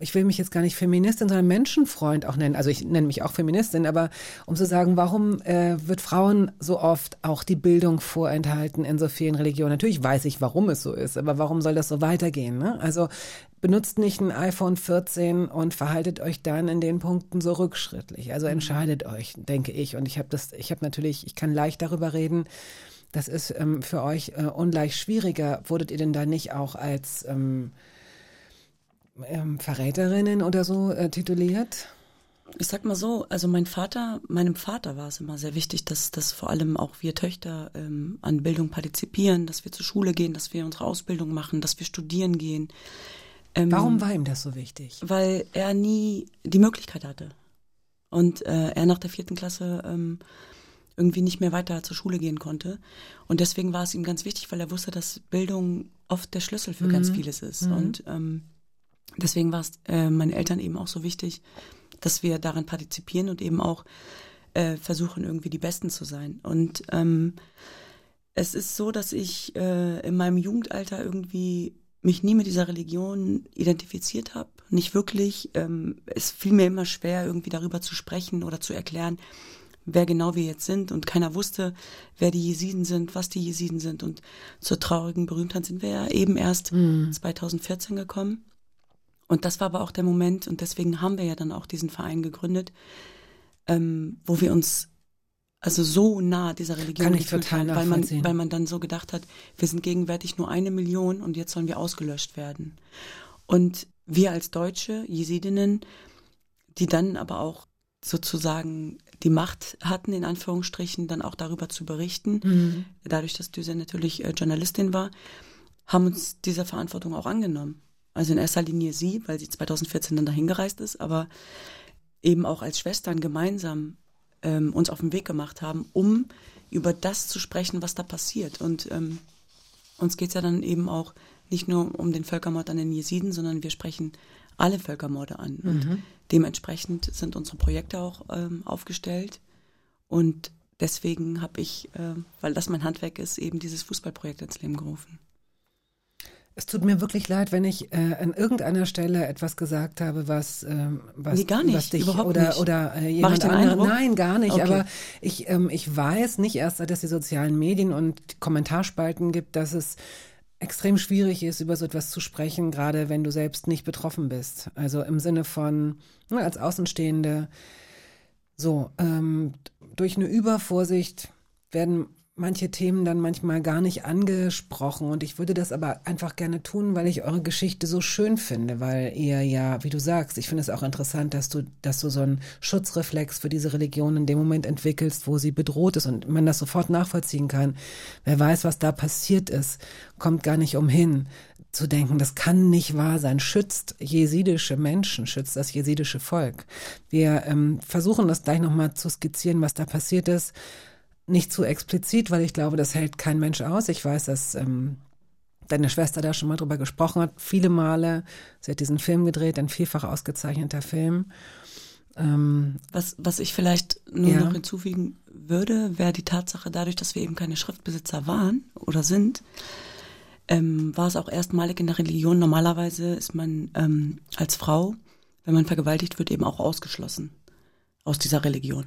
ich will mich jetzt gar nicht Feministin, sondern Menschenfreund auch nennen. Also ich nenne mich auch Feministin, aber um zu sagen, warum äh, wird Frauen so oft auch die Bildung vorenthalten in so vielen Religionen? Natürlich weiß ich, warum es so ist, aber warum soll das so weitergehen? Ne? Also benutzt nicht ein iPhone 14 und verhaltet euch dann in den Punkten so rückschrittlich. Also entscheidet euch, denke ich. Und ich habe das, ich habe natürlich, ich kann leicht darüber reden. Das ist ähm, für euch äh, ungleich schwieriger. Wurdet ihr denn da nicht auch als ähm, ähm, Verräterinnen oder so äh, tituliert? Ich sag mal so, also mein Vater, meinem Vater war es immer sehr wichtig, dass, dass vor allem auch wir Töchter ähm, an Bildung partizipieren, dass wir zur Schule gehen, dass wir unsere Ausbildung machen, dass wir studieren gehen. Ähm, Warum war ihm das so wichtig? Weil er nie die Möglichkeit hatte. Und äh, er nach der vierten Klasse ähm, irgendwie nicht mehr weiter zur Schule gehen konnte. Und deswegen war es ihm ganz wichtig, weil er wusste, dass Bildung oft der Schlüssel für mhm. ganz vieles ist. Mhm. Und ähm, deswegen war es äh, meinen Eltern eben auch so wichtig, dass wir daran partizipieren und eben auch äh, versuchen, irgendwie die Besten zu sein. Und ähm, es ist so, dass ich äh, in meinem Jugendalter irgendwie mich nie mit dieser Religion identifiziert habe, nicht wirklich. Ähm, es fiel mir immer schwer, irgendwie darüber zu sprechen oder zu erklären, wer genau wir jetzt sind. Und keiner wusste, wer die Jesiden sind, was die Jesiden sind. Und zur traurigen Berühmtheit sind wir ja eben erst mhm. 2014 gekommen. Und das war aber auch der Moment, und deswegen haben wir ja dann auch diesen Verein gegründet, ähm, wo wir uns also so nah dieser Religion Kann ich total haben, weil man, weil man dann so gedacht hat, wir sind gegenwärtig nur eine Million und jetzt sollen wir ausgelöscht werden. Und wir als Deutsche, Jesidinnen, die dann aber auch sozusagen die Macht hatten, in Anführungsstrichen, dann auch darüber zu berichten, mhm. dadurch, dass Düse natürlich äh, Journalistin war, haben uns dieser Verantwortung auch angenommen. Also in erster Linie sie, weil sie 2014 dann dahin gereist ist, aber eben auch als Schwestern gemeinsam ähm, uns auf den Weg gemacht haben, um über das zu sprechen, was da passiert. Und ähm, uns geht es ja dann eben auch nicht nur um den Völkermord an den Jesiden, sondern wir sprechen alle Völkermorde an. Mhm. Und dementsprechend sind unsere Projekte auch ähm, aufgestellt. Und deswegen habe ich, äh, weil das mein Handwerk ist, eben dieses Fußballprojekt ins Leben gerufen. Es tut mir wirklich leid, wenn ich äh, an irgendeiner Stelle etwas gesagt habe, was, ähm, was, nee, gar nicht, was dich überhaupt oder, nicht. oder äh, jemand anderes. Nein, gar nicht. Okay. Aber ich, ähm, ich weiß nicht erst, seit es die sozialen Medien und Kommentarspalten gibt, dass es extrem schwierig ist, über so etwas zu sprechen, gerade wenn du selbst nicht betroffen bist. Also im Sinne von, ne, als Außenstehende, so, ähm, durch eine Übervorsicht werden manche Themen dann manchmal gar nicht angesprochen und ich würde das aber einfach gerne tun, weil ich eure Geschichte so schön finde, weil ihr ja, wie du sagst, ich finde es auch interessant, dass du, dass du so einen Schutzreflex für diese Religion in dem Moment entwickelst, wo sie bedroht ist und man das sofort nachvollziehen kann. Wer weiß, was da passiert ist, kommt gar nicht umhin zu denken, das kann nicht wahr sein, schützt jesidische Menschen, schützt das jesidische Volk. Wir ähm, versuchen das gleich nochmal zu skizzieren, was da passiert ist nicht zu explizit, weil ich glaube, das hält kein Mensch aus. Ich weiß, dass ähm, deine Schwester da schon mal drüber gesprochen hat, viele Male. Sie hat diesen Film gedreht, ein vielfach ausgezeichneter Film. Ähm, was, was ich vielleicht nur ja. noch hinzufügen würde, wäre die Tatsache, dadurch, dass wir eben keine Schriftbesitzer waren oder sind, ähm, war es auch erstmalig in der Religion. Normalerweise ist man ähm, als Frau, wenn man vergewaltigt wird, eben auch ausgeschlossen aus dieser Religion.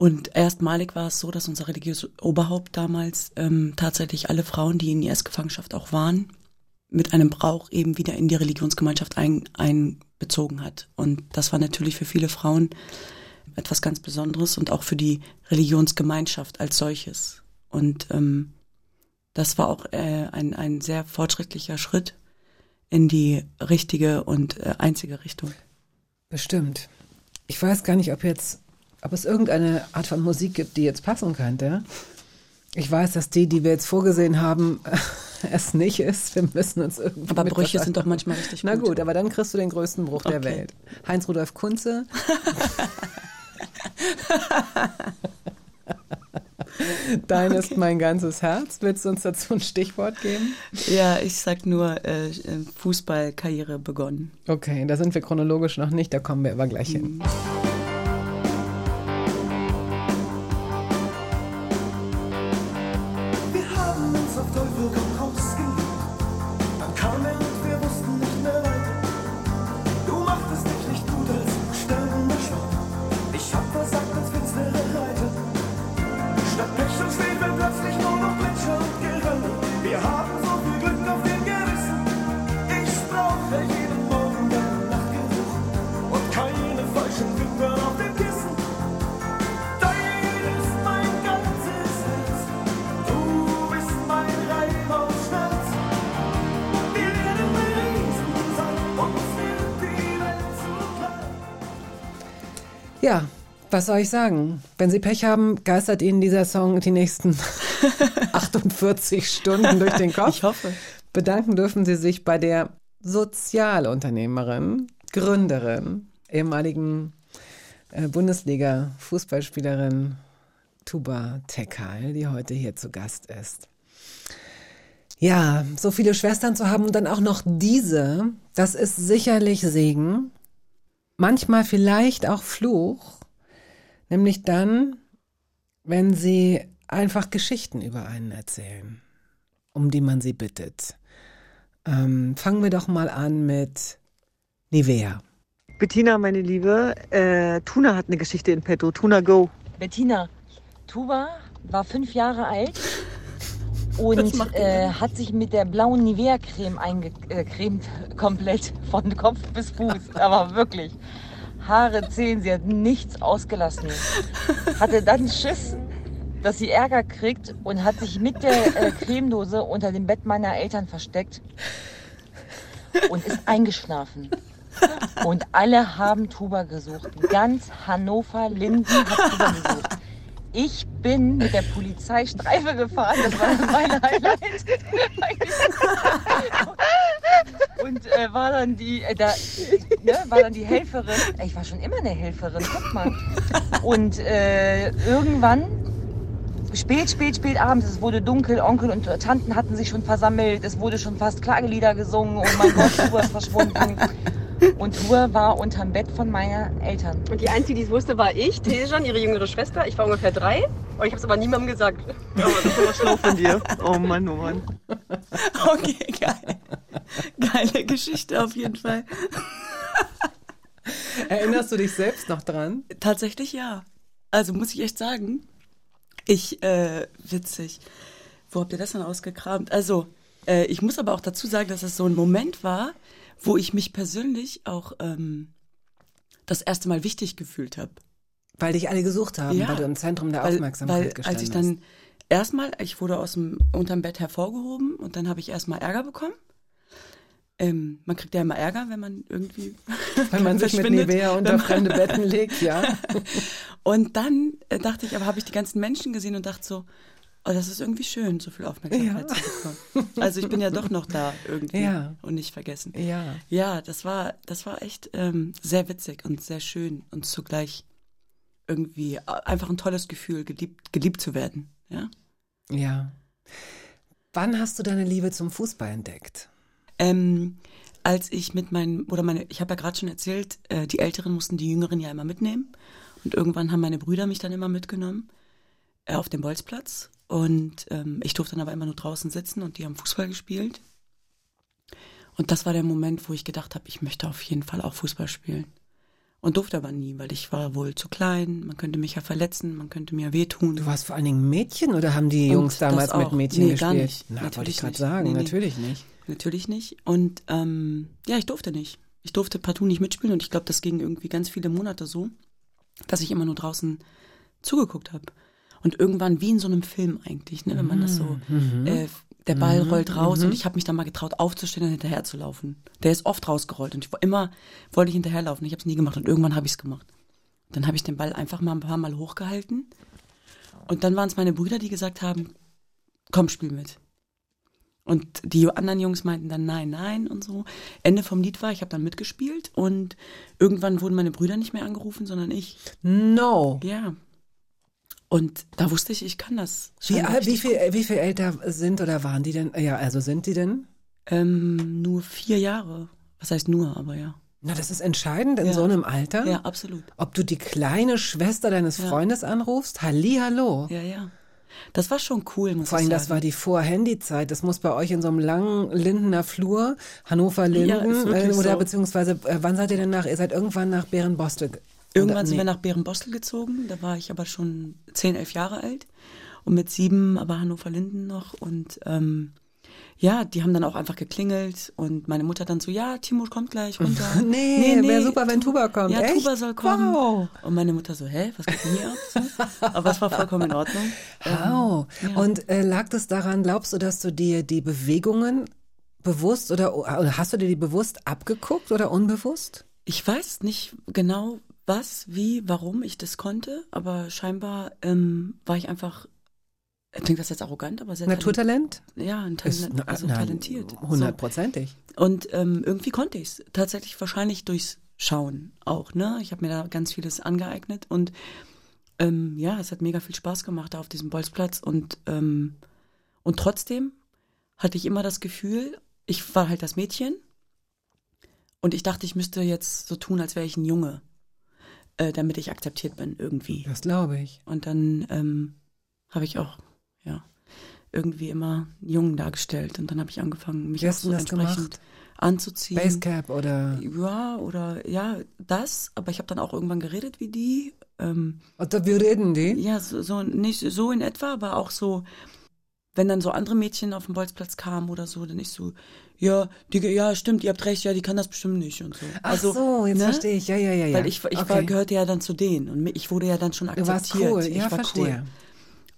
Und erstmalig war es so, dass unser religiöses Oberhaupt damals ähm, tatsächlich alle Frauen, die in IS-Gefangenschaft auch waren, mit einem Brauch eben wieder in die Religionsgemeinschaft ein, einbezogen hat. Und das war natürlich für viele Frauen etwas ganz Besonderes und auch für die Religionsgemeinschaft als solches. Und ähm, das war auch äh, ein, ein sehr fortschrittlicher Schritt in die richtige und äh, einzige Richtung. Bestimmt. Ich weiß gar nicht, ob jetzt ob es irgendeine Art von Musik gibt, die jetzt passen könnte. Ich weiß, dass die, die wir jetzt vorgesehen haben, <laughs> es nicht ist. Wir müssen uns irgendwie. Aber Brüche sind doch manchmal richtig gut. Na gut, aber dann kriegst du den größten Bruch okay. der Welt. Heinz-Rudolf Kunze. <laughs> Dein ist mein ganzes Herz. Willst du uns dazu ein Stichwort geben? Ja, ich sag nur äh, Fußballkarriere begonnen. Okay, da sind wir chronologisch noch nicht, da kommen wir aber gleich mhm. hin. Was soll ich sagen? Wenn Sie Pech haben, geistert Ihnen dieser Song die nächsten <laughs> 48 Stunden durch den Kopf. Ich hoffe. Bedanken dürfen Sie sich bei der Sozialunternehmerin, Gründerin, ehemaligen äh, Bundesliga-Fußballspielerin Tuba Tekal, die heute hier zu Gast ist. Ja, so viele Schwestern zu haben und dann auch noch diese, das ist sicherlich Segen, manchmal vielleicht auch Fluch, nämlich dann, wenn sie einfach Geschichten über einen erzählen, um die man sie bittet. Ähm, fangen wir doch mal an mit Nivea. Bettina, meine Liebe, äh, Tuna hat eine Geschichte in petto. Tuna Go. Bettina, Tuba war fünf Jahre alt und äh, hat sich mit der blauen Nivea-Creme eingecremt, komplett von Kopf bis Fuß. Aber wirklich. Haare, Zehen, sie hat nichts ausgelassen. Hatte dann Schiss, dass sie Ärger kriegt und hat sich mit der äh, Cremedose unter dem Bett meiner Eltern versteckt und ist eingeschlafen. Und alle haben Tuba gesucht. Ganz Hannover, Linden hat Tuba gesucht. Ich bin mit der Polizeistreife gefahren, das war mein Highlight. Und äh, war dann die, äh, da, ne, war dann die Helferin. Ich war schon immer eine Helferin, guck mal. Und äh, irgendwann, spät, spät, spät abends, es wurde dunkel, Onkel und Tanten hatten sich schon versammelt, es wurde schon fast Klagelieder gesungen, oh mein Gott, du ist verschwunden. Und Tour war unterm Bett von meinen Eltern. Und die Einzige, die es wusste, war ich, Tejan, ihre jüngere Schwester. Ich war ungefähr drei. Und ich habe es aber niemandem gesagt. Aber das war schlau von dir. Oh Mann, oh Mann. Okay, geil. Geile Geschichte auf jeden Fall. Erinnerst du dich selbst noch dran? Tatsächlich ja. Also muss ich echt sagen, ich, äh, witzig. Wo habt ihr das denn ausgekramt? Also, äh, ich muss aber auch dazu sagen, dass es so ein Moment war, wo ich mich persönlich auch ähm, das erste Mal wichtig gefühlt habe. Weil dich alle gesucht haben, Ja, weil du im Zentrum der Weil, Aufmerksamkeit weil gestanden als ich hast. dann erstmal, ich wurde aus dem unterm Bett hervorgehoben und dann habe ich erstmal Ärger bekommen. Ähm, man kriegt ja immer Ärger, wenn man irgendwie Wenn man sich mit. Nivea unter fremde Betten legt, ja. <laughs> Und dann äh, dachte ich, aber habe ich die ganzen Menschen gesehen und dachte so, oh, das ist irgendwie schön, so viel Aufmerksamkeit Ja. zu bekommen. Also ich bin ja doch noch da irgendwie Ja. und nicht vergessen. Ja. Ja, das war, das war echt ähm, sehr witzig und sehr schön und zugleich irgendwie einfach ein tolles Gefühl, geliebt, geliebt zu werden. Ja. Ja. Wann hast du deine Liebe zum Fußball entdeckt? Ähm, als ich mit meinen, oder meine, ich habe ja gerade schon erzählt, äh, die Älteren mussten die Jüngeren ja immer mitnehmen. Und irgendwann haben meine Brüder mich dann immer mitgenommen äh, auf dem Bolzplatz. Und ähm, ich durfte dann aber immer nur draußen sitzen und die haben Fußball gespielt. Und das war der Moment, wo ich gedacht habe, ich möchte auf jeden Fall auch Fußball spielen. Und durfte aber nie, weil ich war wohl zu klein, man könnte mich ja verletzen, man könnte mir wehtun. Du warst vor allen Dingen Mädchen oder haben die Und Jungs das damals mit. Mädchen Nee, gespielt? gar nicht. Na, wollte ich gerade sagen, Nee, nee. natürlich nicht. Natürlich nicht. Und ähm, ja, ich durfte nicht. Ich durfte partout nicht mitspielen und ich glaube, das ging irgendwie ganz viele Monate so, dass ich immer nur draußen zugeguckt habe. Und irgendwann wie in so einem Film eigentlich, ne, wenn man das so, äh, der Ball rollt raus und ich habe mich dann mal getraut aufzustehen und hinterher zu laufen. Der ist oft rausgerollt und ich war immer wollte ich hinterherlaufen. Ich habe es nie gemacht und irgendwann habe ich es gemacht. Dann habe ich den Ball einfach mal ein paar Mal hochgehalten und dann waren es meine Brüder, die gesagt haben, komm, spiel mit. Und die anderen Jungs meinten dann nein, nein und so. Ende vom Lied war, ich habe dann mitgespielt und irgendwann wurden meine Brüder nicht mehr angerufen, sondern ich. No. Ja. Und da wusste ich, ich kann das. Wie, wie, viel, wie viel älter sind oder waren die denn? Ja, also sind die denn? Ähm, nur vier Jahre. Was heißt nur, aber ja. Na, das ist entscheidend in Ja. so einem Alter. Ja, absolut. Ob du die kleine Schwester deines Ja. Freundes anrufst? Halli, hallo. Ja, ja. Das war schon cool, muss Vor ich allem, sagen. das war die Vor-Handy-Zeit. Das muss bei euch in so einem langen Lindener Flur, Hannover-Linden, Ja, äh, oder so. beziehungsweise, äh, wann seid ihr denn nach? Ihr seid irgendwann nach Bärenbostel. ge- Irgendwann oder- sind wir nee. nach Bärenbostel gezogen. Da war ich aber schon 10, 11 Jahre alt. Und mit sieben aber Hannover-Linden noch. Und ähm, ja, die haben dann auch einfach geklingelt. Und meine Mutter dann so, ja, Timo kommt gleich runter. <laughs> Nee, wär super, wenn Tuba kommt. Ja, Echt? Tuba soll kommen. Wow. Und meine Mutter so, hä, was geht denn hier ab? Aber es war vollkommen in Ordnung. Wow. ja. Und äh, lag das daran, glaubst du, dass du dir die Bewegungen bewusst oder, oder hast du dir die bewusst abgeguckt oder unbewusst? Ich weiß nicht genau, was, wie, warum ich das konnte, aber scheinbar ähm, war ich einfach, klingt das jetzt arrogant, aber sehr Naturtalent? talent- Ja, ein Ist, Talent, also na, talentiert. So. Hundertprozentig. Und ähm, irgendwie konnte ich es. Tatsächlich wahrscheinlich durchs Schauen auch, ne? Ich habe mir da ganz vieles angeeignet und ähm, ja, es hat mega viel Spaß gemacht da auf diesem Bolzplatz und ähm, und trotzdem hatte ich immer das Gefühl, ich war halt das Mädchen und ich dachte, ich müsste jetzt so tun, als wäre ich ein Junge, äh, damit ich akzeptiert bin irgendwie. Das glaube ich. Und dann ähm, habe ich auch, ja, irgendwie immer Jungen dargestellt. Und dann habe ich angefangen, mich Wie auch du so entsprechend gemacht? anzuziehen. Basecap oder. Ja, oder ja, das, aber ich habe dann auch irgendwann geredet wie die. Ähm, Oder wie reden die? ja, so, so nicht so in etwa, aber auch so, wenn dann so andere Mädchen auf den Bolzplatz kamen oder so, dann ich so, ja, die, ja, stimmt, ihr habt recht, ja, die kann das bestimmt nicht und so. Ach so, jetzt verstehe ich. Ja, ja, ja, ja. Weil ich, ich war, Okay. gehörte ja dann zu denen und ich wurde ja dann schon Du akzeptiert. warst cool, ich ja, war verstehe. Cool.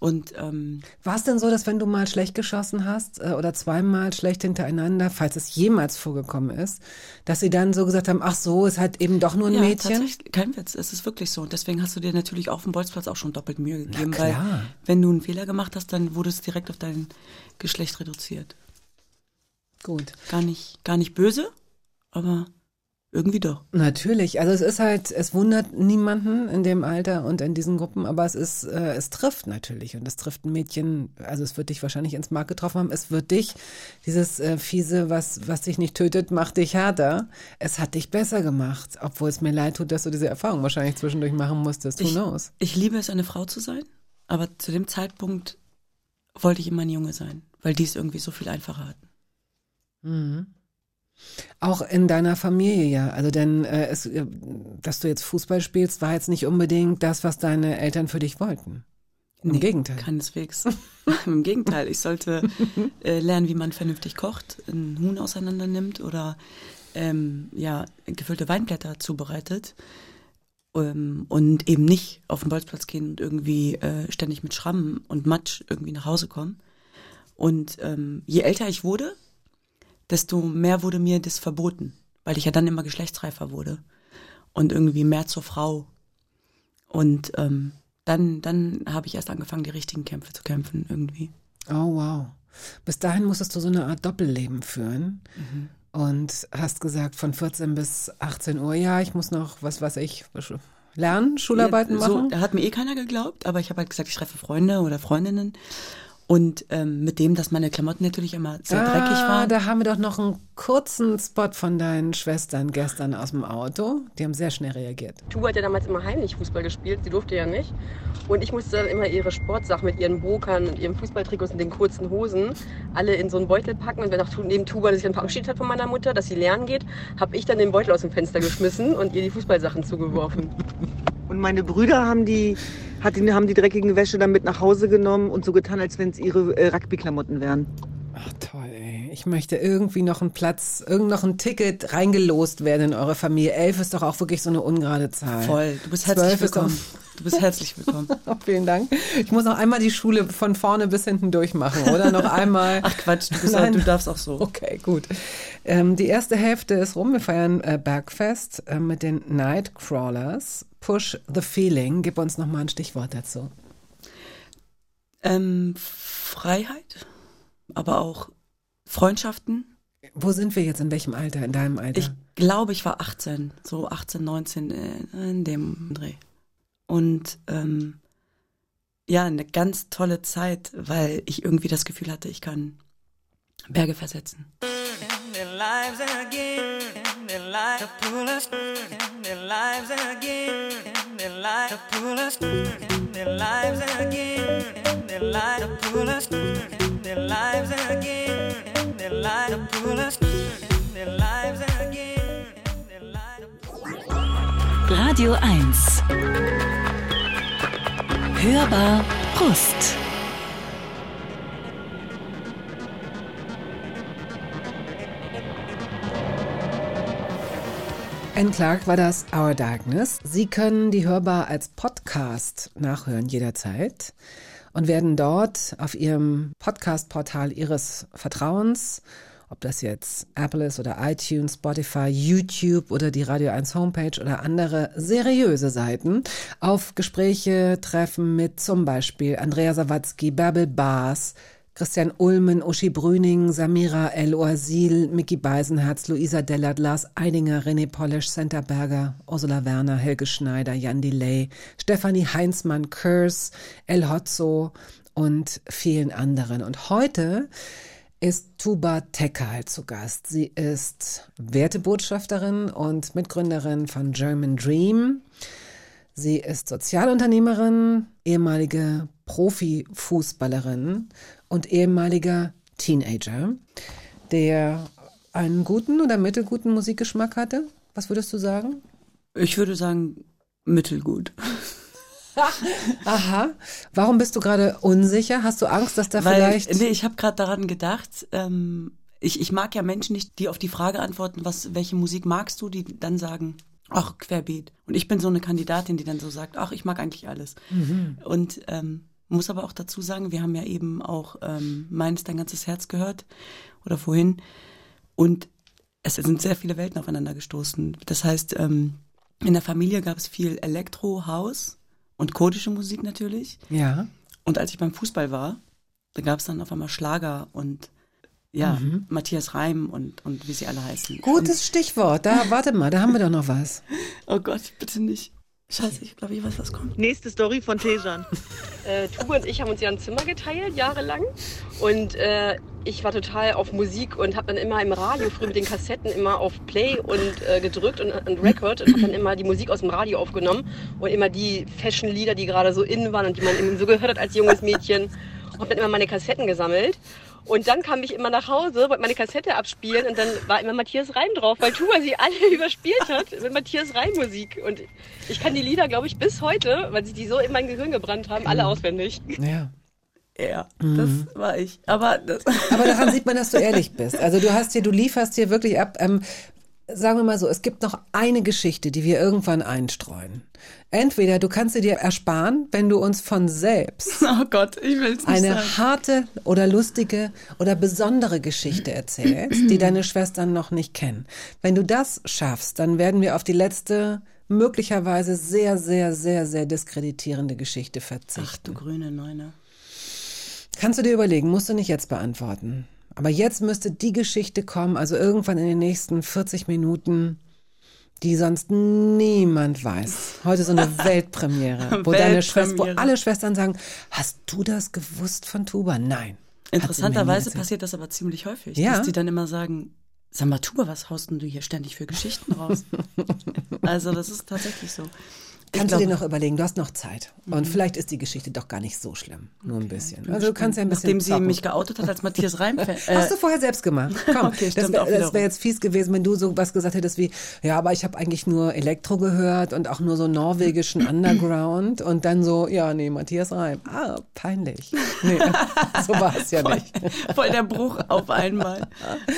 Und ähm, War es denn so, dass wenn du mal schlecht geschossen hast äh, oder zweimal schlecht hintereinander, falls es jemals vorgekommen ist, dass sie dann so gesagt haben, ach so, ist halt eben doch nur ein ja, Mädchen? tatsächlich, kein Witz, es ist wirklich so. Und deswegen hast du dir natürlich auf dem Bolzplatz auch schon doppelt Mühe gegeben, weil wenn du einen Fehler gemacht hast, dann wurde es direkt auf dein Geschlecht reduziert. Gut. Gar nicht, gar nicht böse, aber irgendwie doch. Natürlich, also es ist halt, es wundert niemanden in dem Alter und in diesen Gruppen, aber es ist, äh, es trifft natürlich und es trifft ein Mädchen, also es wird dich wahrscheinlich ins Mark getroffen haben, es wird dich, dieses äh, fiese, was, was dich nicht tötet, macht dich härter. Es hat dich besser gemacht, obwohl es mir leid tut, dass du diese Erfahrung wahrscheinlich zwischendurch machen musstest. Who Ich, knows? ich liebe es, eine Frau zu sein, aber zu dem Zeitpunkt wollte ich immer ein Junge sein, weil die es irgendwie so viel einfacher hatten. Mhm. Auch in deiner Familie, ja. Also denn, äh, es, äh, dass du jetzt Fußball spielst, war jetzt nicht unbedingt das, was deine Eltern für dich wollten. Im Nee, Gegenteil. Keineswegs. <laughs> Im Gegenteil, ich sollte <laughs> äh, lernen, wie man vernünftig kocht, ein Huhn auseinander nimmt oder ähm, ja, gefüllte Weinblätter zubereitet. Ähm, und eben nicht auf den Bolzplatz gehen und irgendwie äh, ständig mit Schrammen und Matsch irgendwie nach Hause kommen. Und ähm, je älter ich wurde, desto mehr wurde mir das verboten, weil ich ja dann immer geschlechtsreifer wurde und irgendwie mehr zur Frau. Und ähm, dann, dann habe ich erst angefangen, die richtigen Kämpfe zu kämpfen irgendwie. Oh, wow. Bis dahin musstest du so eine Art Doppelleben führen Mhm. und hast gesagt, von 14 bis 18 Uhr, ja, ich muss noch, was weiß ich, lernen, Schularbeiten Ja, so, machen. Da hat mir eh keiner geglaubt, aber ich habe halt gesagt, ich treffe Freunde oder Freundinnen. Und ähm, mit dem, dass meine Klamotten natürlich immer sehr dreckig Ah, waren. da haben wir doch noch einen kurzen Spot von deinen Schwestern gestern aus dem Auto. Die haben sehr schnell reagiert. Tuba hat ja damals immer heimlich Fußball gespielt, sie durfte ja nicht. Und ich musste dann immer ihre Sportsachen mit ihren Bokern und ihren Fußballtrikots und den kurzen Hosen alle in so einen Beutel packen. Und wenn nach neben Tuba sich dann verabschiedet hat von meiner Mutter, dass sie lernen geht, habe ich dann den Beutel aus dem Fenster geschmissen und ihr die Fußballsachen zugeworfen. Und meine Brüder haben die, hat die, haben die dreckigen Wäsche dann mit nach Hause genommen und so getan, als wenn es ihre äh, Rugby-Klamotten wären. Ach toll, ey. Ich möchte irgendwie noch einen Platz, irgend noch ein Ticket reingelost werden in eure Familie. Elf ist doch auch wirklich so eine ungerade Zahl. Voll. Du bist herzlich willkommen. Du bist herzlich willkommen. <laughs> Oh, vielen Dank. Ich muss noch einmal die Schule von vorne bis hinten durchmachen, oder? Noch einmal. Ach Quatsch, du, bist, Nein. du darfst auch so. Okay, gut. Ähm, die erste Hälfte ist rum. Wir feiern äh, Bergfest äh, mit den Nightcrawlers. Push the Feeling. Gib uns noch mal ein Stichwort dazu. Ähm, Freiheit, aber auch Freundschaften. Wo sind wir jetzt? In welchem Alter? In deinem Alter? Ich glaube, ich war 18, so 18, 19 äh, in dem Dreh. Und ähm, ja, eine ganz tolle Zeit, weil ich irgendwie das Gefühl hatte, ich kann Berge versetzen. their lives again, their lives to pull us, their lives again, their lives to pull us, their lives again, their lives to pull us, their lives again, their lives to pull us, their lives again, their lives. Radio 1. Hörbar Brust. Anne Clark war das Our Darkness. Sie können die Hörbar als Podcast nachhören jederzeit und werden dort auf ihrem Podcast-Portal ihres Vertrauens ob das jetzt Apple ist oder iTunes, Spotify, YouTube oder die Radio 1 Homepage oder andere seriöse Seiten, auf Gespräche treffen mit zum Beispiel Andrea Sawatzki, Bärbel Baas, Christian Ulmen, Uschi Brüning, Samira El Oasil, Mickey Beisenherz, Luisa Dellert, Lars Eidinger, René Polisch, Senta Berger, Ursula Werner, Helge Schneider, Jan Delay, Stefanie Heinzmann, Kurs, El Hotzo und vielen anderen. Und heute ist Tuba Tekal zu Gast. Sie ist Wertebotschafterin und Mitgründerin von German Dream. Sie ist Sozialunternehmerin, ehemalige Profifußballerin und ehemaliger Teenager, der einen guten oder mittelguten Musikgeschmack hatte. Was würdest du sagen? Ich würde sagen, mittelgut. <laughs> Aha. Warum bist du gerade unsicher? Hast du Angst, dass da Weil, vielleicht. Nee, ich habe gerade daran gedacht, ähm, ich, ich mag ja Menschen nicht, die auf die Frage antworten, was, welche Musik magst du, die dann sagen, ach, querbeet. Und ich bin so eine Kandidatin, die dann so sagt, ach, ich mag eigentlich alles. Mhm. Und ähm, muss aber auch dazu sagen, wir haben ja eben auch ähm, meines dein ganzes Herz gehört oder vorhin. Und es sind sehr viele Welten aufeinander gestoßen. Das heißt, ähm, in der Familie gab es viel Elektro, House und kurdische Musik natürlich. Ja. Und als ich beim Fußball war, da gab es dann auf einmal Schlager und ja, Mhm. Matthias Reim und, und wie sie alle heißen. Gutes Stichwort. Da, warte mal, da haben wir doch noch was. Und, <laughs> oh Gott, bitte nicht. Scheiße, ich glaube, ich weiß, was kommt. Nächste Story von Tejan. <laughs> Äh, Tube und ich haben uns ja ein Zimmer geteilt, jahrelang. Und äh, ich war total auf Musik und habe dann immer im Radio, früher mit den Kassetten, immer auf Play und äh, gedrückt und, und Record und habe dann immer die Musik aus dem Radio aufgenommen und immer die Fashion-Lieder, die gerade so innen waren und die man eben so gehört hat als junges Mädchen. Und habe dann immer meine Kassetten gesammelt. Und dann kam ich immer nach Hause, wollte meine Kassette abspielen und dann war immer Matthias Reim drauf, weil Tuba sie alle <laughs> überspielt hat mit Matthias Reim Musik. Und ich kann die Lieder, glaube ich, bis heute, weil sie die so in mein Gehirn gebrannt haben, alle auswendig. Ja. Ja, das war ich. Aber das Aber daran sieht man, dass du ehrlich bist. Also du hast hier, du lieferst hier wirklich ab. Ähm, sagen wir mal so, es gibt noch eine Geschichte, die wir irgendwann einstreuen. Entweder du kannst sie dir ersparen, wenn du uns von selbst <laughs> Oh Gott, ich will es nicht eine sagen. harte oder lustige oder besondere Geschichte erzählst, die deine Schwestern noch nicht kennen. Wenn du das schaffst, dann werden wir auf die letzte, möglicherweise sehr, sehr, sehr, sehr diskreditierende Geschichte Ach verzichten. du grüne Neune. Kannst du dir überlegen, musst du nicht jetzt beantworten. Aber jetzt müsste die Geschichte kommen, also irgendwann in den nächsten 40 Minuten, die sonst niemand weiß. Heute so eine <laughs> Weltpremiere, wo deine Schwester, wo Weltpremiere. alle Schwestern sagen, hast du das gewusst von Tuba? Nein. Interessanterweise passiert das aber ziemlich häufig, Ja. dass die dann immer sagen, sag mal, Tuba, was haust denn du hier ständig für Geschichten raus? <laughs> also das ist tatsächlich so. Kannst du dir glaube- noch überlegen, du hast noch Zeit. Und vielleicht ist die Geschichte doch gar nicht so schlimm. Nur ein bisschen. Also du kannst ja ein bisschen. Nachdem sie zocken. mich geoutet hat als Matthias Reim. <laughs> Äh, Hast du vorher selbst gemacht? <laughs> Komm, Okay, das wäre wär jetzt fies gewesen, wenn du so was gesagt hättest wie, ja, aber ich habe eigentlich nur Elektro gehört und auch nur so norwegischen <clears throat> Underground und dann so, ja, nee, Matthias Reim. Ah, peinlich. Nee, <laughs> so war es ja nicht. Voll der Bruch auf einmal.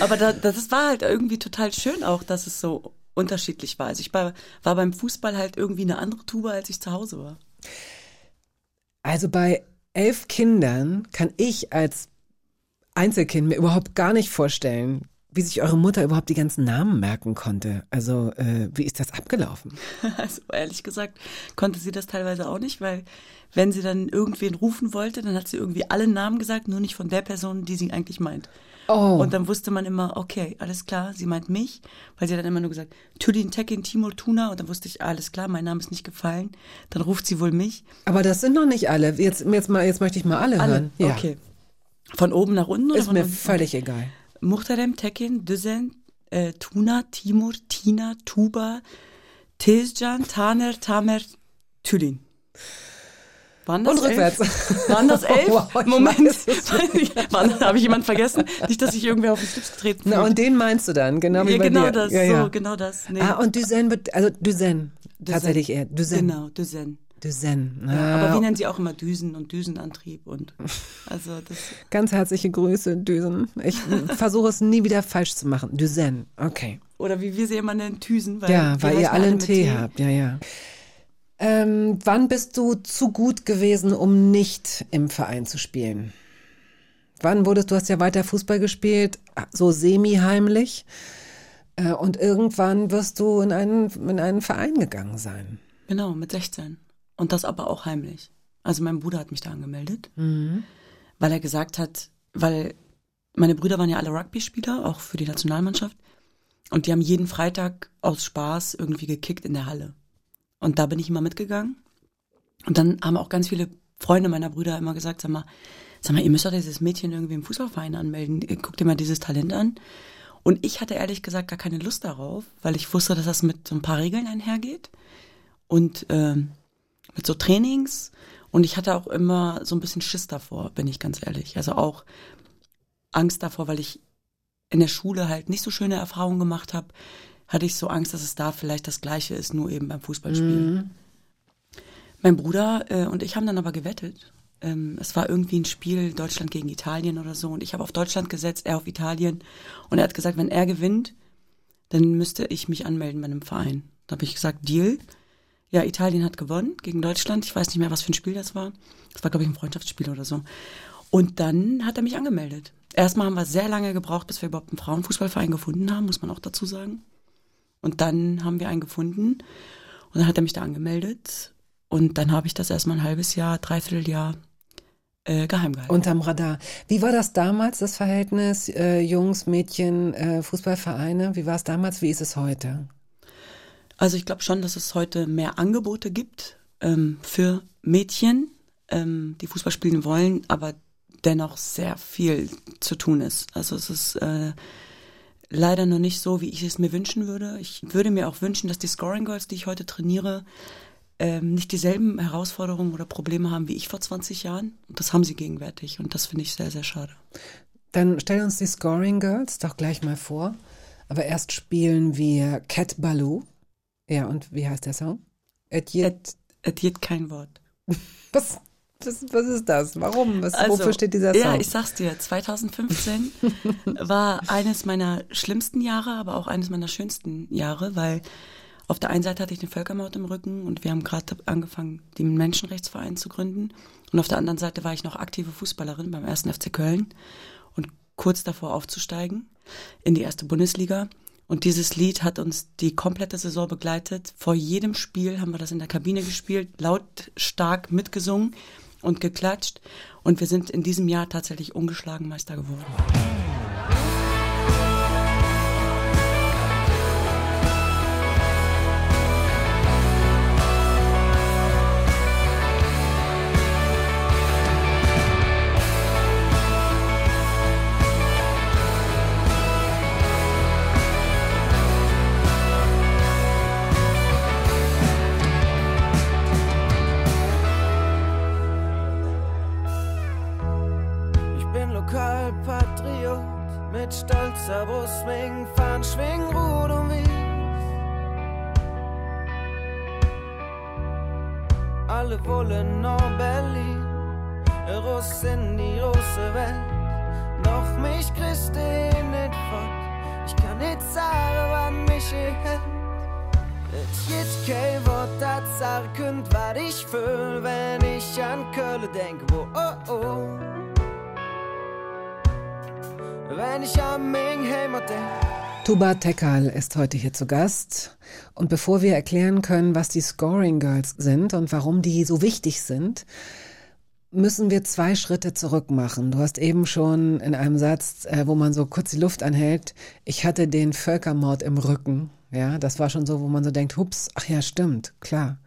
Aber da, das war halt irgendwie total schön auch, dass es so unterschiedlich war. Also ich war, war beim Fußball halt irgendwie eine andere Tuba, als ich zu Hause war. Also bei elf Kindern kann ich als Einzelkind mir überhaupt gar nicht vorstellen, wie sich eure Mutter überhaupt die ganzen Namen merken konnte. Also, äh, wie ist das abgelaufen? <laughs> Also ehrlich gesagt konnte sie das teilweise auch nicht, weil wenn sie dann irgendwen rufen wollte, dann hat sie irgendwie alle Namen gesagt, nur nicht von der Person, die sie eigentlich meint. Oh. Und dann wusste man immer, okay, alles klar, sie meint mich, weil sie hat dann immer nur gesagt, Tulin Tekin Timur Tuna und dann wusste ich, alles klar, mein Name ist nicht gefallen, dann ruft sie wohl mich. Aber das sind noch nicht alle. Jetzt, jetzt, mal, jetzt möchte ich mal alle, Alle, hören. Ja. okay. Von oben nach unten? Ist mir unten? völlig egal. Muhterem Tekin, Düzen, äh, Tuna, Timur, Tina, Tuba, Tezcan, Taner, Tamer, Tülin. Waren das Und rückwärts. <laughs> Elf? Waren das elf? Wow, Moment. <laughs> Wann habe ich jemanden vergessen? Nicht, dass ich irgendwer auf den Schlips getreten Na, fühlt. und den meinst du dann, genau wie ja, bei genau dir. das, ja, ja. so, genau das. Nee. Ah, und Duzen also Duzen, tatsächlich eher. Duzen. Genau, Düsen. Duzen. Ja, Ah, aber wie nennen sie auch immer Düsen und Düsenantrieb und <laughs> also das Ganz herzliche Grüße, Düsen. Ich versuche es nie wieder falsch zu machen. Duzen, okay. oder wie wir sie immer nennen, Düsen, weil ja, weil ihr alle einen mit Tee habt, ja, ja. Ähm, wann bist du zu gut gewesen, um nicht im Verein zu spielen? wann wurdest du hast ja weiter Fußball gespielt, so semi-heimlich. Äh, und irgendwann wirst du in einen, in einen Verein gegangen sein. Genau, mit 16. Und das aber auch heimlich. Also mein Bruder hat mich da angemeldet, Mhm. weil er gesagt hat, weil meine Brüder waren ja alle Rugby-Spieler, auch für die Nationalmannschaft. Und die haben jeden Freitag aus Spaß irgendwie gekickt in der Halle. Und da bin ich immer mitgegangen. Und dann haben auch ganz viele Freunde meiner Brüder immer gesagt, sag mal, sag mal, ihr müsst doch dieses Mädchen irgendwie im Fußballverein anmelden. Guckt dir mal dieses Talent an. Und ich hatte ehrlich gesagt gar keine Lust darauf, weil ich wusste, dass das mit so ein paar Regeln einhergeht. Und ähm, mit so Trainings. Und ich hatte auch immer so ein bisschen Schiss davor, bin ich ganz ehrlich. Also auch Angst davor, weil ich in der Schule halt nicht so schöne Erfahrungen gemacht habe, hatte ich so Angst, dass es da vielleicht das Gleiche ist, nur eben beim Fußballspielen. Mein Bruder äh, und ich haben dann aber gewettet. Ähm, es war irgendwie ein Spiel Deutschland gegen Italien oder so und ich habe auf Deutschland gesetzt, er auf Italien und er hat gesagt, wenn er gewinnt, dann müsste ich mich anmelden bei einem Verein. Da habe ich gesagt, Deal. Ja, Italien hat gewonnen gegen Deutschland. Ich weiß nicht mehr, was für ein Spiel das war. Das war, glaube ich, ein Freundschaftsspiel oder so. Und dann hat er mich angemeldet. Erstmal haben wir sehr lange gebraucht, bis wir überhaupt einen Frauenfußballverein gefunden haben, muss man auch dazu sagen. Und dann haben wir einen gefunden und dann hat er mich da angemeldet. Und dann habe ich das erstmal ein halbes Jahr, dreiviertel Jahr äh, geheim gehalten. Unterm Radar. Wie war das damals, das Verhältnis äh, Jungs, Mädchen, äh, Fußballvereine? Wie war es damals? Wie ist es heute? Also ich glaube schon, dass es heute mehr Angebote gibt ähm, für Mädchen, ähm, die Fußball spielen wollen, aber dennoch sehr viel zu tun ist. Also es ist äh, leider noch nicht so, wie ich es mir wünschen würde. Ich würde mir auch wünschen, dass die Scoring Girls, die ich heute trainiere, ähm, nicht dieselben Herausforderungen oder Probleme haben wie ich vor 20 Jahren. Und das haben sie gegenwärtig und das finde ich sehr, sehr schade. Dann stell uns die Scoring Girls doch gleich mal vor. Aber erst spielen wir Cat Baloo. Ja, und wie heißt der Song? Etiet. Etiet kein Wort. <laughs> Was, was, was ist das? Warum? Was, Also, wofür steht dieser Song? Ja, ich sag's dir, 2015 <laughs> war eines meiner schlimmsten Jahre, aber auch eines meiner schönsten Jahre, weil auf der einen Seite hatte ich den Völkermord im Rücken und wir haben gerade angefangen, den Menschenrechtsverein zu gründen. Und auf der anderen Seite war ich noch aktive Fußballerin beim ersten FC Köln und kurz davor aufzusteigen in die erste Bundesliga. Und dieses Lied hat uns die komplette Saison begleitet. Vor jedem Spiel haben wir das in der Kabine gespielt, lautstark mitgesungen und geklatscht. Und wir sind in diesem Jahr tatsächlich ungeschlagen Meister geworden. Schwing, fahren, schwing, Rot und Wies. Alle wollen nach Berlin, Russ in die große Welt. Doch mich kriegst du nicht fort, ich kann nicht sagen, wann mich hält. Es gibt kein Wort, das könnt, was ich fühl, wenn ich an Köln denke, wo, oh, oh. Wenn ich an mein Heimat denk. Tuba Tekal ist heute hier zu Gast. Und bevor wir erklären können, was die Scoring Girls sind und warum die so wichtig sind, müssen wir zwei Schritte zurück machen. Du hast eben schon in einem Satz, äh, wo man so kurz die Luft anhält, ich hatte den Völkermord im Rücken. Ja, das war schon so, wo man so denkt, hups, ach ja, stimmt, klar.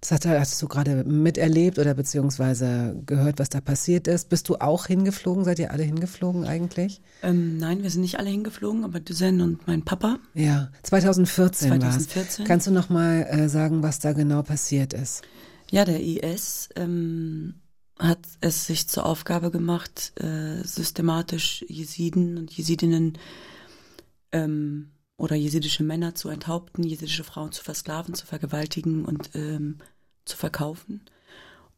Das hat, hast du gerade miterlebt oder beziehungsweise gehört, was da passiert ist. Bist du auch hingeflogen? Seid ihr alle hingeflogen eigentlich? Ähm, nein, wir sind nicht alle hingeflogen, aber Düsen und mein Papa. Ja, 2014, 2014. war's. Kannst du noch mal äh, sagen, was da genau passiert ist? Ja, der IS ähm, hat es sich zur Aufgabe gemacht, äh, systematisch Jesiden und Jesidinnen ähm, oder jesidische Männer zu enthaupten, jesidische Frauen zu versklaven, zu vergewaltigen und ähm, zu verkaufen.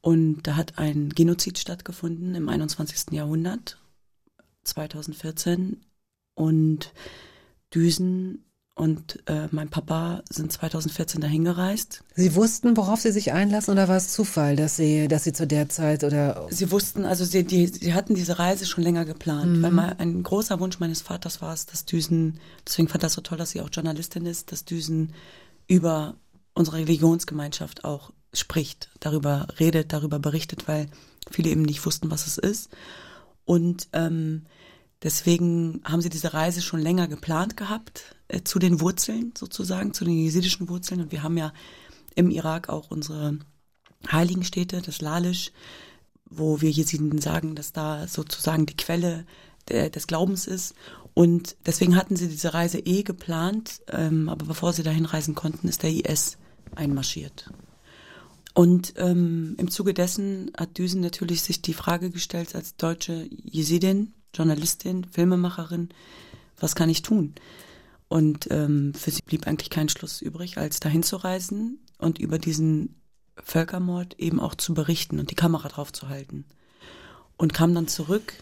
Und da hat ein Genozid stattgefunden im 21. Jahrhundert, 2014. Und Düsen und äh, mein Papa sind 2014 dahin gereist. Sie wussten, worauf Sie sich einlassen oder war es Zufall, dass Sie, dass Sie zu der Zeit oder? Sie wussten, also sie, die, sie hatten diese Reise schon länger geplant, Mhm. weil mal ein großer Wunsch meines Vaters war es, dass Düsen, deswegen fand das so toll, dass sie auch Journalistin ist, dass Düsen über unsere Religionsgemeinschaft auch spricht, darüber redet, darüber berichtet, weil viele eben nicht wussten, was es ist. Und ähm, deswegen haben sie diese Reise schon länger geplant gehabt, äh, zu den Wurzeln sozusagen, zu den jesidischen Wurzeln. Und wir haben ja im Irak auch unsere Heiligenstädte, das Lalisch, wo wir Jesiden sagen, dass da sozusagen die Quelle der, des Glaubens ist. Und deswegen hatten sie diese Reise eh geplant, ähm, aber bevor sie dahin reisen konnten, ist der IS einmarschiert. Und ähm, im Zuge dessen hat Düsen natürlich sich die Frage gestellt als deutsche Jesidin, Journalistin, Filmemacherin, was kann ich tun? Und ähm, für sie blieb eigentlich kein Schluss übrig, als dahin zu reisen und über diesen Völkermord eben auch zu berichten und die Kamera drauf zu halten. Und kam dann zurück.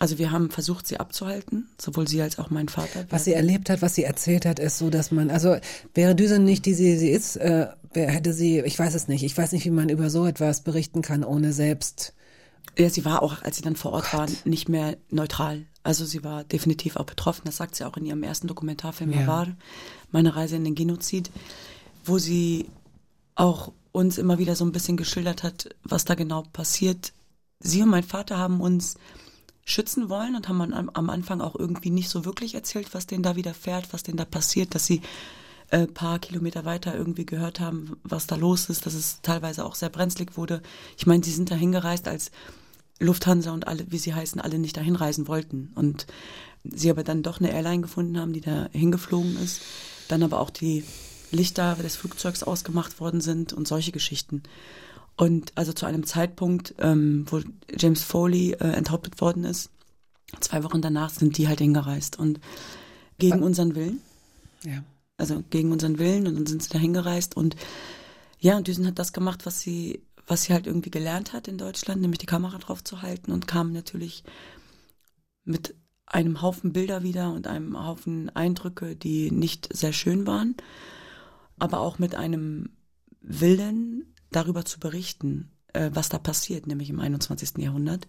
Also wir haben versucht, sie abzuhalten, sowohl sie als auch mein Vater. Was sie erlebt hat, was sie erzählt hat, ist so, dass man, also wäre Düsen nicht die sie, sie ist, äh, wer hätte sie, ich weiß es nicht, ich weiß nicht, wie man über so etwas berichten kann, ohne selbst. Ja, sie war auch, als sie dann vor Ort war, nicht mehr neutral. Also sie war definitiv auch betroffen. Das sagt sie auch in ihrem ersten Dokumentarfilm Ja. Havar, meine Reise in den Genozid, wo sie auch uns immer wieder so ein bisschen geschildert hat, was da genau passiert. Sie und mein Vater haben uns schützen wollen und haben am, am Anfang auch irgendwie nicht so wirklich erzählt, was denen da widerfährt, was denen da passiert, dass sie äh, paar Kilometer weiter irgendwie gehört haben, was da los ist, dass es teilweise auch sehr brenzlig wurde. Ich meine, sie sind da hingereist, als Lufthansa und alle, wie sie heißen, alle nicht dahin reisen wollten. Und sie aber dann doch eine Airline gefunden haben, die da hingeflogen ist. Dann aber auch die Lichter des Flugzeugs ausgemacht worden sind und solche Geschichten. Und also zu einem Zeitpunkt, ähm, wo James Foley äh, enthauptet worden ist, zwei Wochen danach sind die halt hingereist und gegen unseren Willen. Ja. Also gegen unseren Willen und dann sind sie da hingereist und ja, und Düsen hat das gemacht, was sie, was sie halt irgendwie gelernt hat in Deutschland, nämlich die Kamera drauf zu halten und kam natürlich mit einem Haufen Bilder wieder und einem Haufen Eindrücke, die nicht sehr schön waren, aber auch mit einem Willen, darüber zu berichten, äh, was da passiert, nämlich im 21. Jahrhundert.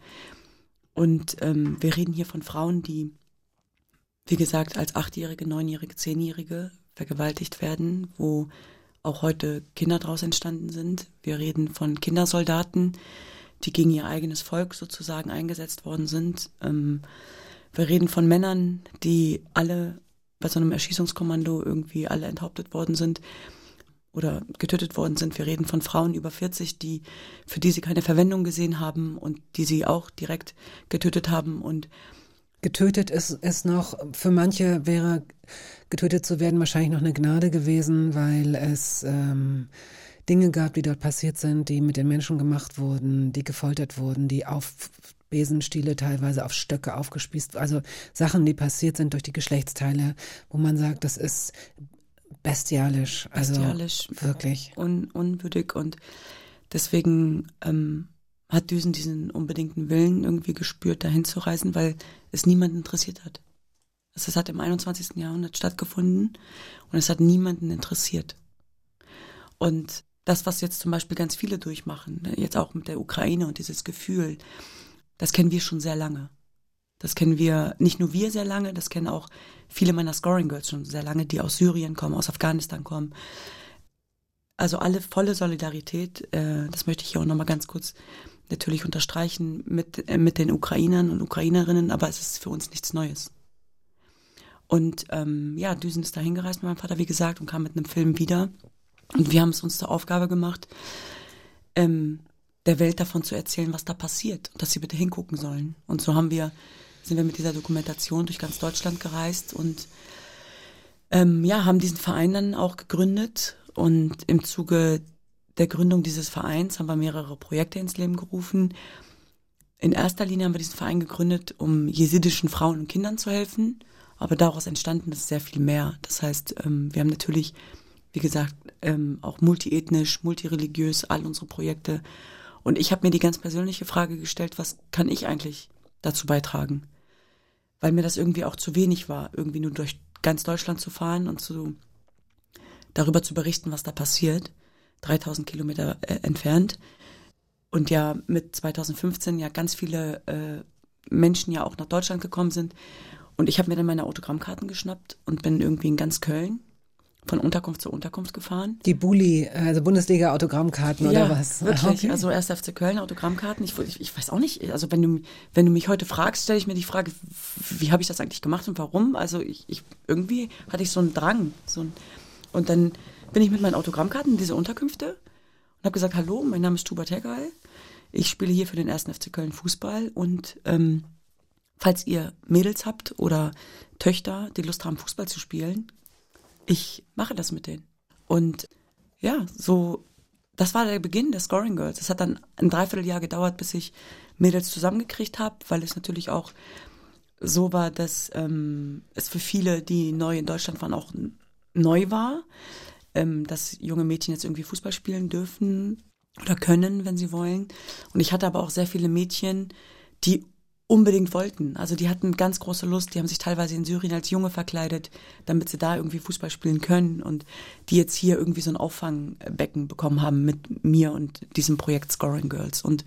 Und ähm, wir reden hier von Frauen, die, wie gesagt, als Achtjährige, Neunjährige, Zehnjährige vergewaltigt werden, wo auch heute Kinder daraus entstanden sind. Wir reden von Kindersoldaten, die gegen ihr eigenes Volk sozusagen eingesetzt worden sind. Ähm, wir reden von Männern, die alle bei so einem Erschießungskommando irgendwie alle enthauptet worden sind oder getötet worden sind. Wir reden von Frauen über 40, die, für die sie keine Verwendung gesehen haben und die sie auch direkt getötet haben und Getötet ist, ist noch, für manche wäre getötet zu werden wahrscheinlich noch eine Gnade gewesen, weil es ähm, Dinge gab, die dort passiert sind, die mit den Menschen gemacht wurden, die gefoltert wurden, die auf Besenstiele teilweise auf Stöcke aufgespießt, also Sachen, die passiert sind durch die Geschlechtsteile, wo man sagt, das ist bestialisch. Also bestialisch, wirklich. Un, unwürdig und deswegen ähm, hat Düsen diesen unbedingten Willen irgendwie gespürt, dahin zu reisen, weil es niemanden interessiert hat. Also es hat im 21. Jahrhundert stattgefunden und es hat niemanden interessiert. Und das, was jetzt zum Beispiel ganz viele durchmachen, ne, jetzt auch mit der Ukraine und dieses Gefühl, das kennen wir schon sehr lange. Das kennen wir, nicht nur wir sehr lange, das kennen auch viele meiner Scoring Girls schon sehr lange, die aus Syrien kommen, aus Afghanistan kommen. Also alle volle Solidarität, äh, das möchte ich hier auch nochmal ganz kurz natürlich unterstreichen mit, äh, mit den Ukrainern und Ukrainerinnen, aber es ist für uns nichts Neues. Und ähm, ja, Düsen ist da hingereist mit meinem Vater, wie gesagt, und kam mit einem Film wieder. Und wir haben es uns zur Aufgabe gemacht, ähm, der Welt davon zu erzählen, was da passiert und dass sie bitte hingucken sollen. Und so haben wir, sind wir mit dieser Dokumentation durch ganz Deutschland gereist und ähm, ja, haben diesen Verein dann auch gegründet. Und im Zuge der Gründung dieses Vereins haben wir mehrere Projekte ins Leben gerufen. In erster Linie haben wir diesen Verein gegründet, um jesidischen Frauen und Kindern zu helfen. Aber daraus entstanden ist sehr viel mehr. Das heißt, ähm, wir haben natürlich, wie gesagt, ähm, auch multiethnisch, multireligiös all unsere Projekte. Und ich habe mir die ganz persönliche Frage gestellt, was kann ich eigentlich dazu beitragen? Weil mir das irgendwie auch zu wenig war, irgendwie nur durch ganz Deutschland zu fahren und zu darüber zu berichten, was da passiert, 3000 Kilometer äh, entfernt. Und ja mit 2015 ja ganz viele äh, Menschen ja auch nach Deutschland gekommen sind. Und ich habe mir dann meine Autogrammkarten geschnappt und bin irgendwie in ganz Köln von Unterkunft zu Unterkunft gefahren. Die Bulli, also Bundesliga-Autogrammkarten ja, oder was? Wirklich, Okay. also erst FC Köln Autogrammkarten. Ich, ich, ich weiß auch nicht, also wenn du, wenn du mich heute fragst, stelle ich mir die Frage, wie habe ich das eigentlich gemacht und warum? Also ich, ich irgendwie hatte ich so einen Drang. So ein, und dann bin ich mit meinen Autogrammkarten in diese Unterkünfte und habe gesagt, hallo, mein Name ist Tuba Tegal. Ich spiele hier für den ersten FC Köln Fußball und ähm, falls ihr Mädels habt oder Töchter, die Lust haben, Fußball zu spielen, ich mache das mit denen. Und ja, so, das war der Beginn der Scoring Girls. Es hat dann ein Dreivierteljahr gedauert, bis ich Mädels zusammengekriegt habe, weil es natürlich auch so war, dass ähm, es für viele, die neu in Deutschland waren, auch neu war, ähm, dass junge Mädchen jetzt irgendwie Fußball spielen dürfen oder können, wenn sie wollen. Und ich hatte aber auch sehr viele Mädchen, die unbedingt wollten. Also die hatten ganz große Lust, die haben sich teilweise in Syrien als Junge verkleidet, damit sie da irgendwie Fußball spielen können und die jetzt hier irgendwie so ein Auffangbecken bekommen haben mit mir und diesem Projekt Scoring Girls. Und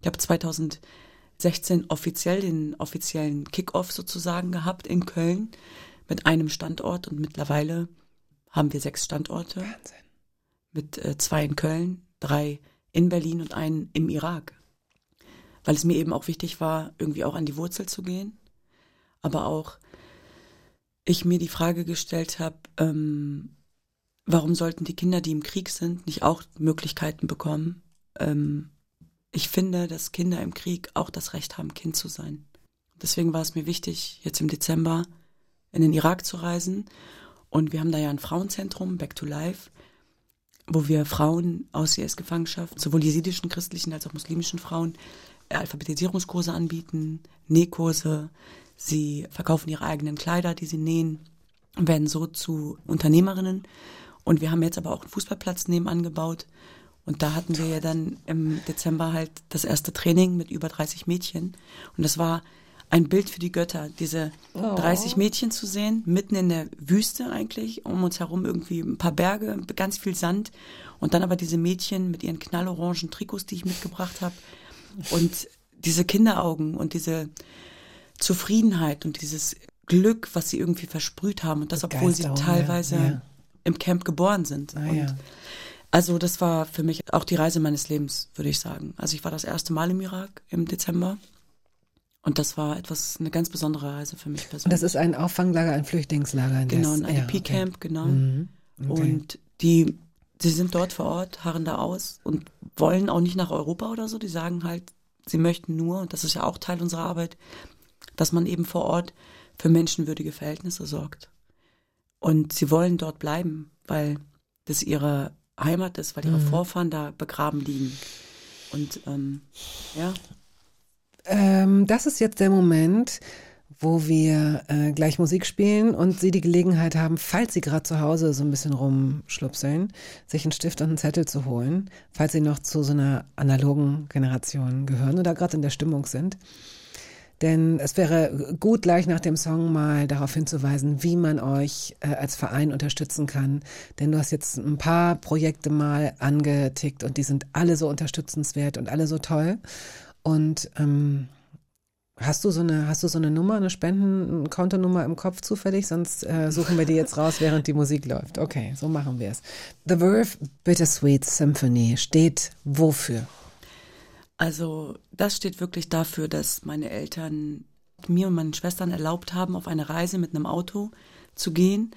ich habe 2016 offiziell den offiziellen Kickoff sozusagen gehabt in Köln mit einem Standort und mittlerweile haben wir sechs Standorte. Wahnsinn. Mit äh, zwei in Köln, drei in Berlin und einen im Irak weil es mir eben auch wichtig war, irgendwie auch an die Wurzel zu gehen. Aber auch ich mir die Frage gestellt habe, ähm, warum sollten die Kinder, die im Krieg sind, nicht auch Möglichkeiten bekommen? Ähm, ich finde, dass Kinder im Krieg auch das Recht haben, Kind zu sein. Deswegen war es mir wichtig, jetzt im Dezember in den Irak zu reisen. Und wir haben da ja ein Frauenzentrum, Back to Life, wo wir Frauen aus IS-Gefangenschaft, sowohl jesidischen, christlichen als auch muslimischen Frauen, Alphabetisierungskurse anbieten, Nähkurse. Sie verkaufen ihre eigenen Kleider, die sie nähen werden so zu Unternehmerinnen. Und wir haben jetzt aber auch einen Fußballplatz nebenan gebaut. Und da hatten wir ja dann im Dezember halt das erste Training mit über 30 Mädchen. Und das war ein Bild für die Götter, diese 30 Mädchen zu sehen, mitten in der Wüste eigentlich, um uns herum irgendwie ein paar Berge, ganz viel Sand. Und dann aber diese Mädchen mit ihren knallorangen Trikots, die ich mitgebracht habe. Und diese Kinderaugen und diese Zufriedenheit und dieses Glück, was sie irgendwie versprüht haben. Und das, obwohl sie teilweise ja. im Camp geboren sind. Ah, ja. also das war für mich auch die Reise meines Lebens, würde ich sagen. Also ich war das erste Mal im Irak im Dezember. Und das war etwas, eine ganz besondere Reise für mich Und persönlich. das ist ein Auffanglager, ein Flüchtlingslager. in genau, ein ja, IDP-Camp, okay. genau. Mhm. Okay. Und die, sie sind dort vor Ort, harren da aus und wollen auch nicht nach Europa oder so. Die sagen halt, sie möchten nur, und das ist ja auch Teil unserer Arbeit, dass man eben vor Ort für menschenwürdige Verhältnisse sorgt. Und sie wollen dort bleiben, weil das ihre Heimat ist, weil ihre Mhm. Vorfahren da begraben liegen. Und ähm, ja, Ähm, das ist jetzt der Moment, wo wir äh, gleich Musik spielen und Sie die Gelegenheit haben, falls Sie gerade zu Hause so ein bisschen rumschlupseln, sich einen Stift und einen Zettel zu holen, falls Sie noch zu so einer analogen Generation gehören oder gerade in der Stimmung sind. Denn es wäre gut, gleich nach dem Song mal darauf hinzuweisen, wie man euch äh, als Verein unterstützen kann. Denn du hast jetzt ein paar Projekte mal angetickt und die sind alle so unterstützenswert und alle so toll. Und ähm, hast du so eine, hast du so eine Nummer, eine Spenden-Kontonummer im Kopf zufällig? Sonst äh, suchen wir die jetzt raus, während die Musik läuft. Okay, so machen wir es. The Verve Bittersweet Symphony steht wofür? Also das steht wirklich dafür, dass meine Eltern mir und meinen Schwestern erlaubt haben, auf eine Reise mit einem Auto zu gehen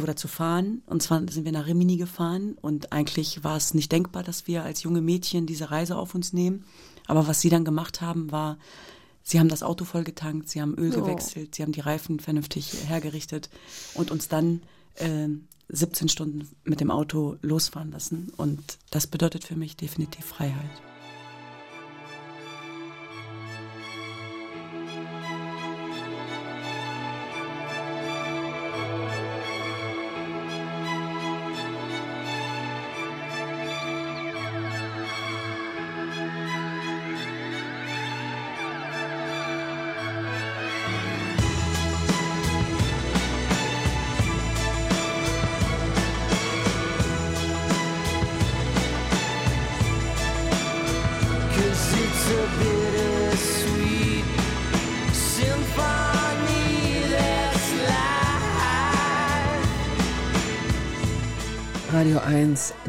oder zu fahren. Und zwar sind wir nach Rimini gefahren und eigentlich war es nicht denkbar, dass wir als junge Mädchen diese Reise auf uns nehmen. Aber was sie dann gemacht haben, war, sie haben das Auto voll getankt, sie haben Öl Oh. gewechselt, sie haben die Reifen vernünftig hergerichtet und uns dann äh, 17 Stunden mit dem Auto losfahren lassen. Und das bedeutet für mich definitiv Freiheit.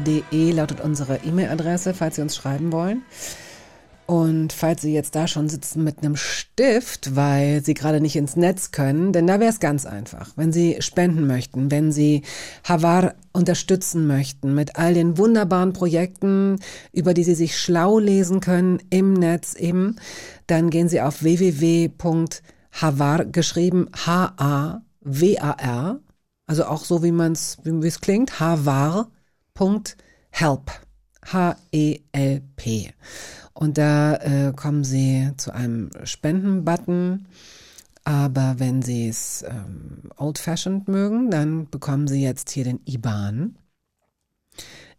radio1.de lautet unsere E-Mail-Adresse, falls Sie uns schreiben wollen. Und falls Sie jetzt da schon sitzen mit einem Stift, weil Sie gerade nicht ins Netz können, denn da wäre es ganz einfach. Wenn Sie spenden möchten, wenn Sie Havar unterstützen möchten mit all den wunderbaren Projekten, über die Sie sich schlau lesen können im Netz eben, dann gehen Sie auf www.havar geschrieben H-A-W-A-R, also auch so wie man es, wie es klingt, havar.help. H-E-L-P. Und da äh, kommen Sie zu einem Spenden-Button. Aber wenn Sie es ähm, old-fashioned mögen, dann bekommen Sie jetzt hier den IBAN.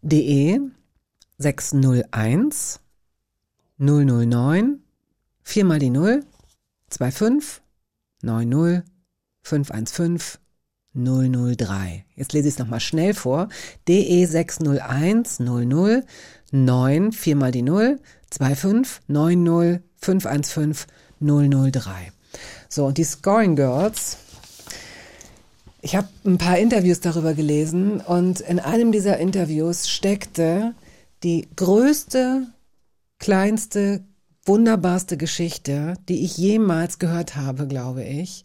DE 601 009 4 mal die 0 25 90 515 003. Jetzt lese ich es nochmal schnell vor. DE 601 00 9 4 mal die 0 25 90 515 003. So, und die Scoring Girls, ich habe ein paar Interviews darüber gelesen und in einem dieser Interviews steckte die größte, kleinste, wunderbarste Geschichte, die ich jemals gehört habe, glaube ich.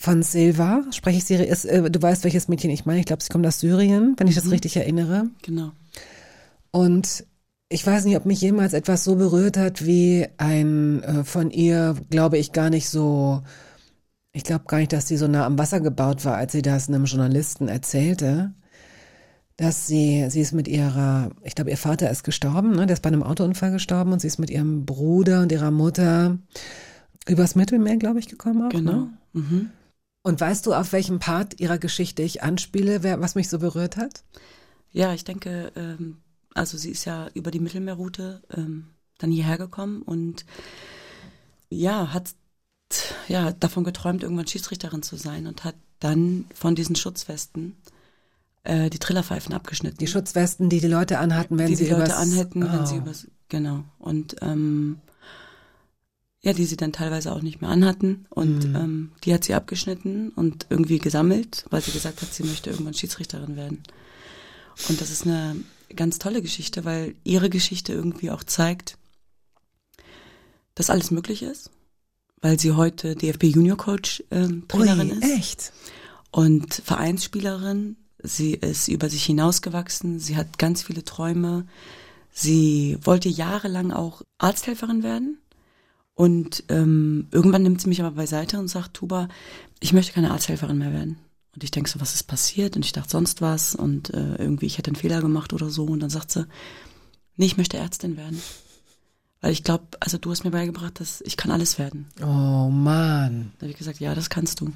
Von Silva, spreche ich ist, äh, du weißt, welches Mädchen ich meine. Ich glaube, sie kommt aus Syrien, wenn ich das Mhm. richtig erinnere. Genau. Und ich weiß nicht, ob mich jemals etwas so berührt hat wie ein äh, von ihr, glaube ich, gar nicht so, ich glaube gar nicht, dass sie so nah am Wasser gebaut war, als sie das einem Journalisten erzählte, dass sie, sie ist mit ihrer, ich glaube, ihr Vater ist gestorben, ne? der ist bei einem Autounfall gestorben und sie ist mit ihrem Bruder und ihrer Mutter übers Mittelmeer, glaube ich, gekommen auch. Genau. Ne? Mhm. Und weißt du, auf welchem Part ihrer Geschichte ich anspiele, wer, was mich so berührt hat? Ja, ich denke, ähm, also sie ist ja über die Mittelmeerroute ähm, dann hierher gekommen und ja, hat ja davon geträumt, irgendwann Schiedsrichterin zu sein und hat dann von diesen Schutzwesten äh, die Trillerpfeifen abgeschnitten. Die Schutzwesten, die die Leute anhatten, wenn die sie die Leute übers- anhätten, wenn sie Oh. übers genau und ähm, ja, die sie dann teilweise auch nicht mehr anhatten und Mhm. ähm, die hat sie abgeschnitten und irgendwie gesammelt, weil sie gesagt hat, sie möchte irgendwann Schiedsrichterin werden. Und das ist eine ganz tolle Geschichte, weil ihre Geschichte irgendwie auch zeigt, dass alles möglich ist, weil sie heute DFB Junior Coach ähm, Trainerin Ui, ist echt? und Vereinsspielerin. Sie ist über sich hinausgewachsen. Sie hat ganz viele Träume. Sie wollte jahrelang auch Arzthelferin werden. Und ähm, irgendwann nimmt sie mich aber beiseite und sagt, Tuba, ich möchte keine Arzthelferin mehr werden. Und ich denke so, was ist passiert? Und ich dachte sonst was und äh, irgendwie, ich hätte einen Fehler gemacht oder so. Und dann sagt sie, nee, ich möchte Ärztin werden. Weil ich glaube, also du hast mir beigebracht, dass ich kann alles werden. Oh Mann. Da habe ich gesagt, ja, das kannst du.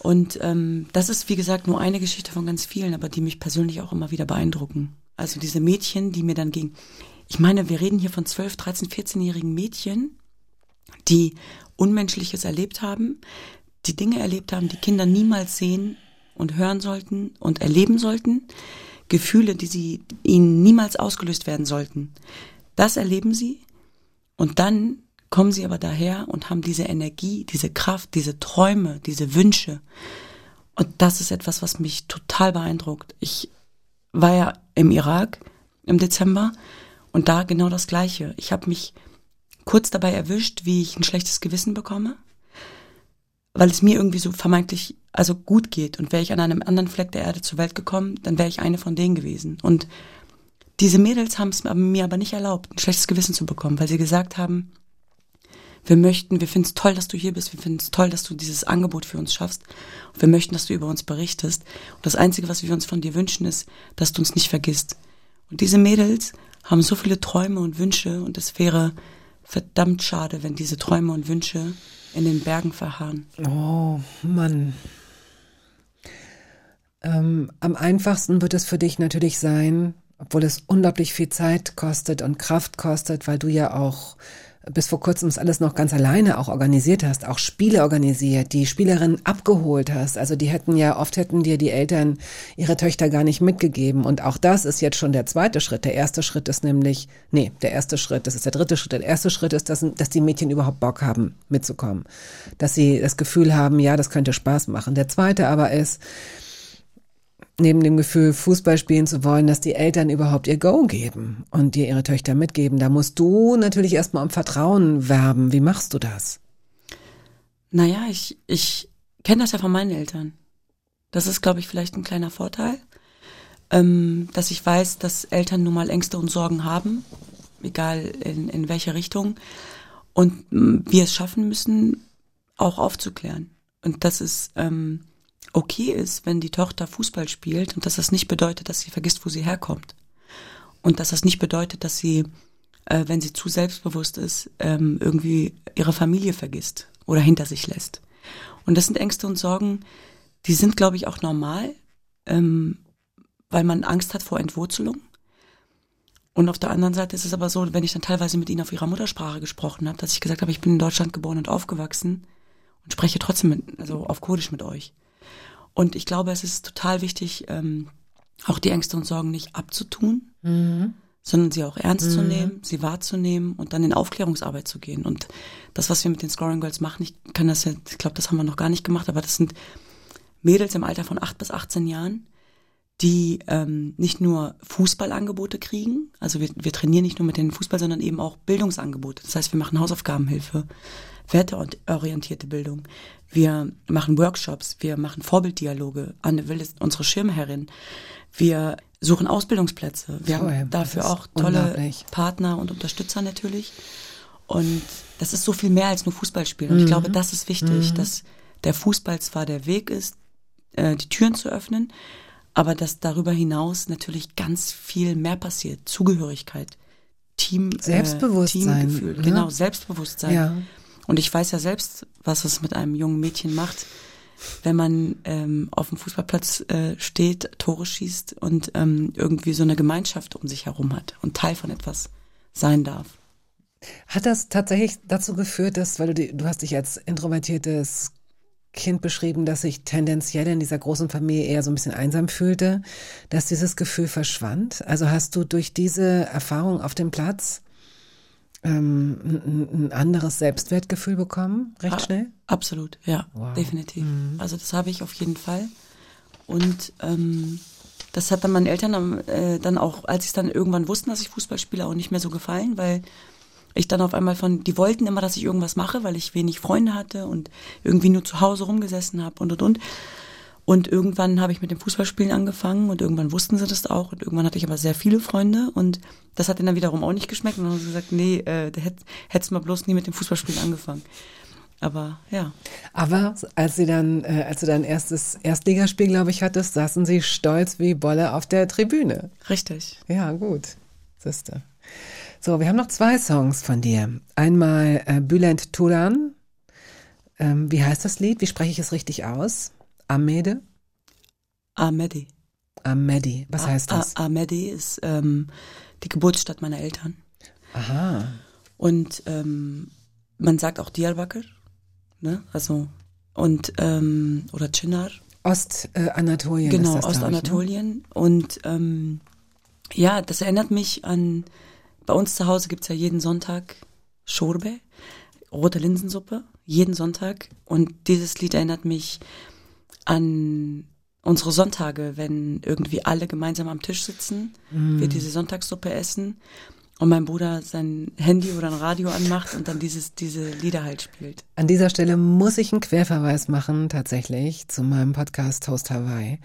Und ähm, das ist, wie gesagt, nur eine Geschichte von ganz vielen, aber die mich persönlich auch immer wieder beeindrucken. Also diese Mädchen, die mir dann ging. Ich meine, wir reden hier von 12, 13, 14-jährigen Mädchen, die Unmenschliches erlebt haben, die Dinge erlebt haben, die Kinder niemals sehen und hören sollten und erleben sollten. Gefühle, die sie ihnen niemals ausgelöst werden sollten. Das erleben sie und dann kommen sie aber daher und haben diese Energie, diese Kraft, diese Träume, diese Wünsche. Und das ist etwas, was mich total beeindruckt. Ich war ja im Irak im Dezember und da genau das Gleiche. Ich habe mich kurz dabei erwischt, wie ich ein schlechtes Gewissen bekomme, weil es mir irgendwie so vermeintlich also gut geht. Und wäre ich an einem anderen Fleck der Erde zur Welt gekommen, dann wäre ich eine von denen gewesen. Und diese Mädels haben es mir aber nicht erlaubt, ein schlechtes Gewissen zu bekommen, weil sie gesagt haben, wir möchten, wir finden es toll, dass du hier bist, wir finden es toll, dass du dieses Angebot für uns schaffst. Und wir möchten, dass du über uns berichtest. Und das Einzige, was wir uns von dir wünschen, ist, dass du uns nicht vergisst. Und diese Mädels haben so viele Träume und Wünsche und es wäre verdammt schade, wenn diese Träume und Wünsche in den Bergen verharren. Oh Mann. Ähm, am einfachsten wird es für dich natürlich sein, obwohl es unglaublich viel Zeit kostet und Kraft kostet, weil du ja auch bis vor kurzem das alles noch ganz alleine auch organisiert hast, auch Spiele organisiert, die Spielerinnen abgeholt hast. Also die hätten ja, oft hätten dir die Eltern ihre Töchter gar nicht mitgegeben. Und auch das ist jetzt schon der zweite Schritt. Der erste Schritt ist nämlich, nee, der erste Schritt, das ist der dritte Schritt. Der erste Schritt ist, dass, dass die Mädchen überhaupt Bock haben, mitzukommen. Dass sie das Gefühl haben, ja, das könnte Spaß machen. Der zweite aber ist, neben dem Gefühl, Fußball spielen zu wollen, dass die Eltern überhaupt ihr Go geben und dir ihre Töchter mitgeben. Da musst du natürlich erstmal um Vertrauen werben. Wie machst du das? Naja, ich, ich kenne das ja von meinen Eltern. Das ist, glaube ich, vielleicht ein kleiner Vorteil, ähm, dass ich weiß, dass Eltern nun mal Ängste und Sorgen haben, egal in, in welche Richtung, und ähm, wir es schaffen müssen, auch aufzuklären. Und dass es ähm, okay ist, wenn die Tochter Fußball spielt und dass das nicht bedeutet, dass sie vergisst, wo sie herkommt. Und dass das nicht bedeutet, dass sie, äh, wenn sie zu selbstbewusst ist, ähm, irgendwie ihre Familie vergisst oder hinter sich lässt. Und das sind Ängste und Sorgen, die sind, glaube ich, auch normal, ähm, weil man Angst hat vor Entwurzelung. Und auf der anderen Seite ist es aber so, wenn ich dann teilweise mit ihnen auf ihrer Muttersprache gesprochen habe, dass ich gesagt habe, ich bin in Deutschland geboren und aufgewachsen und spreche trotzdem mit, also auf Kurdisch mit euch. Und ich glaube, es ist total wichtig, ähm, auch die Ängste und Sorgen nicht abzutun, Mhm. sondern sie auch ernst zu Mhm. nehmen, sie wahrzunehmen und dann in Aufklärungsarbeit zu gehen. Und das, was wir mit den Scoring Girls machen, ich kann das ja, ich glaube, das haben wir noch gar nicht gemacht, aber das sind Mädels im Alter von 8 bis 18 Jahren, die ähm, nicht nur Fußballangebote kriegen, also wir, wir trainieren nicht nur mit denen Fußball, sondern eben auch Bildungsangebote. Das heißt, wir machen Hausaufgabenhilfe, werteorientierte Bildung. Wir machen Workshops, wir machen Vorbilddialoge. Anne Will ist unsere Schirmherrin. Wir suchen Ausbildungsplätze. Wir Toll, haben dafür auch tolle. Partner und Unterstützer natürlich. Und das ist so viel mehr als nur Fußballspielen. Und ich Mhm. glaube, das ist wichtig, Mhm. dass der Fußball zwar der Weg ist, äh, die Türen zu öffnen, aber dass darüber hinaus natürlich ganz viel mehr passiert. Zugehörigkeit, Team, Selbstbewusstsein, äh, Teamgefühl, ne? genau, Selbstbewusstsein. Ja. Und ich weiß ja selbst, was es mit einem jungen Mädchen macht, wenn man ähm, auf dem Fußballplatz äh, steht, Tore schießt und ähm, irgendwie so eine Gemeinschaft um sich herum hat und Teil von etwas sein darf. Hat das tatsächlich dazu geführt, dass, weil du, die, du hast dich als introvertiertes Kind beschrieben, dass sich tendenziell in dieser großen Familie eher so ein bisschen einsam fühlte, dass dieses Gefühl verschwand? Also hast du durch diese Erfahrung auf dem Platz ähm, ein, anderes Selbstwertgefühl bekommen, recht schnell? Absolut, ja, Wow. definitiv. Mhm. Also das habe ich auf jeden Fall. Und ähm, das hat dann meinen Eltern äh, dann auch, als sie dann irgendwann wussten, dass ich Fußball spiele, auch nicht mehr so gefallen, weil ich dann auf einmal von, die wollten immer, dass ich irgendwas mache, weil ich wenig Freunde hatte und irgendwie nur zu Hause rumgesessen habe und und und. Und irgendwann habe ich mit dem Fußballspielen angefangen und irgendwann wussten sie das auch und irgendwann hatte ich aber sehr viele Freunde und das hat ihnen dann wiederum auch nicht geschmeckt und dann haben sie gesagt, nee, äh, hätt, hättest mal bloß nie mit dem Fußballspielen angefangen. Aber ja. Aber als sie dann, äh, als du dein erstes Erstligaspiel, glaube ich, hattest, saßen sie stolz wie Bolle auf der Tribüne. Richtig. Ja, gut. Siehste. So, wir haben noch zwei Songs von dir. Einmal äh, Bülent Turan. Ähm, wie heißt das Lied? Wie spreche ich es richtig aus? Amede? Ahmedi. Amedi. Was Ah- heißt das? Ah- Ahmedi ist ähm, die Geburtsstadt meiner Eltern. Aha. Und ähm, man sagt auch Diyarbakir, ne? Also und ähm, oder Çınar. Ostanatolien. Genau, ist das, glaub ich, ne? Ostanatolien. Und ähm, ja, das erinnert mich an, bei uns zu Hause gibt's ja jeden Sonntag Schorbe, rote Linsensuppe, jeden Sonntag. Und dieses Lied erinnert mich an unsere Sonntage, wenn irgendwie alle gemeinsam am Tisch sitzen, Mm. wir diese Sonntagssuppe essen und mein Bruder sein Handy oder ein Radio anmacht und dann dieses, diese Lieder halt spielt. An dieser Stelle muss ich einen Querverweis machen, tatsächlich, zu meinem Podcast Toast Hawaii.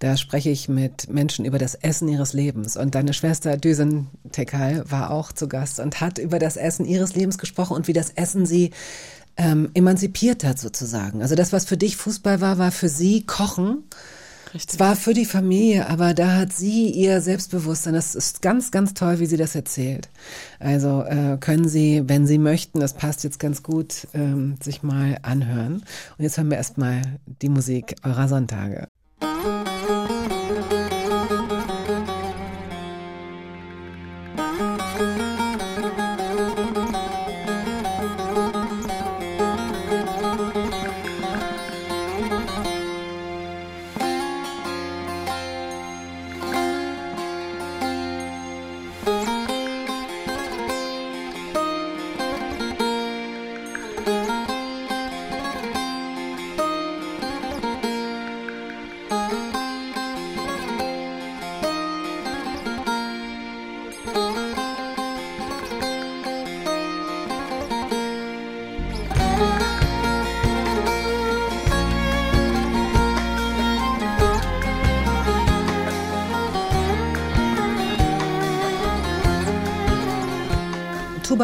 Da spreche ich mit Menschen über das Essen ihres Lebens. Und deine Schwester Düsen Tekal war auch zu Gast und hat über das Essen ihres Lebens gesprochen und wie das Essen sie ähm, emanzipiert hat, sozusagen. Also das, was für dich Fußball war, war für sie Kochen. Richtig. Es war für die Familie, aber da hat sie ihr Selbstbewusstsein. Das ist ganz, ganz toll, wie sie das erzählt. Also äh, können Sie, wenn Sie möchten, das passt jetzt ganz gut, ähm, sich mal anhören. Und jetzt hören wir erstmal die Musik eurer Sonntage.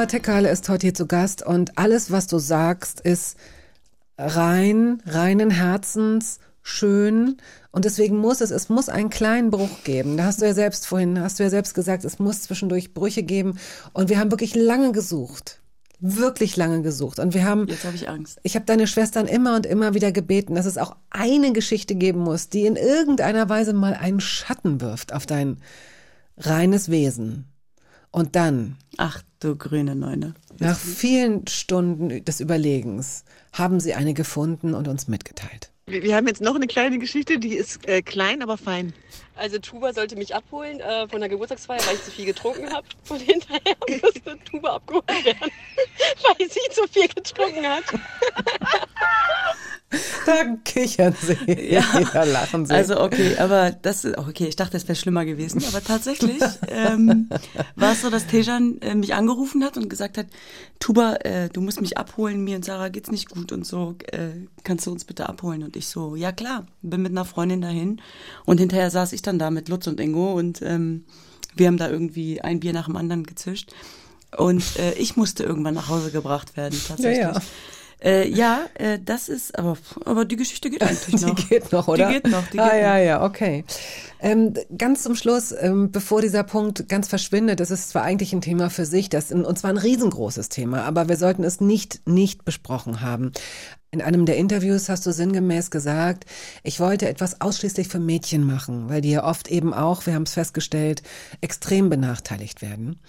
Tuba Tekale ist heute hier zu Gast und alles, was du sagst, ist rein, reinen Herzens, schön und deswegen muss es, es muss einen kleinen Bruch geben. Da hast du ja selbst vorhin, hast du ja selbst gesagt, es muss zwischendurch Brüche geben und wir haben wirklich lange gesucht. Wirklich lange gesucht. Und wir haben. Jetzt habe ich Angst. Ich habe deine Schwestern immer und immer wieder gebeten, dass es auch eine Geschichte geben muss, die in irgendeiner Weise mal einen Schatten wirft auf dein reines Wesen. Und dann. Ach du grüne Neune. Nach vielen Stunden des Überlegens haben sie eine gefunden und uns mitgeteilt. Wir, wir haben jetzt noch eine kleine Geschichte, die ist äh, klein, aber fein. Also Tuba sollte mich abholen äh, von der Geburtstagsfeier, weil ich zu viel getrunken habe. Und hinterher <laughs> musste Tuba abgeholt werden, <laughs> weil sie zu viel getrunken hat. Da kichern sie. Ja. <laughs> da lachen sie. Also okay, aber das ist okay. Ich dachte, es wäre schlimmer gewesen, aber tatsächlich ähm, war es so, dass Tejan äh, mich angerufen hat und gesagt hat, Tuba, äh, du musst mich abholen, mir und Sarah geht's nicht gut und so, äh, kannst du uns bitte abholen? Und ich so, ja klar, bin mit einer Freundin dahin und hinterher saß ich dann da mit Lutz und Ingo und ähm, wir haben da irgendwie ein Bier nach dem anderen gezischt und äh, ich musste irgendwann nach Hause gebracht werden tatsächlich. Ja, ja. Äh, ja, äh, das ist, aber, aber die Geschichte geht <laughs> eigentlich noch. Die geht noch, oder? Die geht noch, die ah, geht ja, noch. ja, okay. Ähm, ganz zum Schluss, ähm, bevor dieser Punkt ganz verschwindet, das ist zwar eigentlich ein Thema für sich, das, und zwar ein riesengroßes Thema, aber wir sollten es nicht, nicht besprochen haben. In einem der Interviews hast du sinngemäß gesagt, ich wollte etwas ausschließlich für Mädchen machen, weil die ja oft eben auch, wir haben es festgestellt, extrem benachteiligt werden.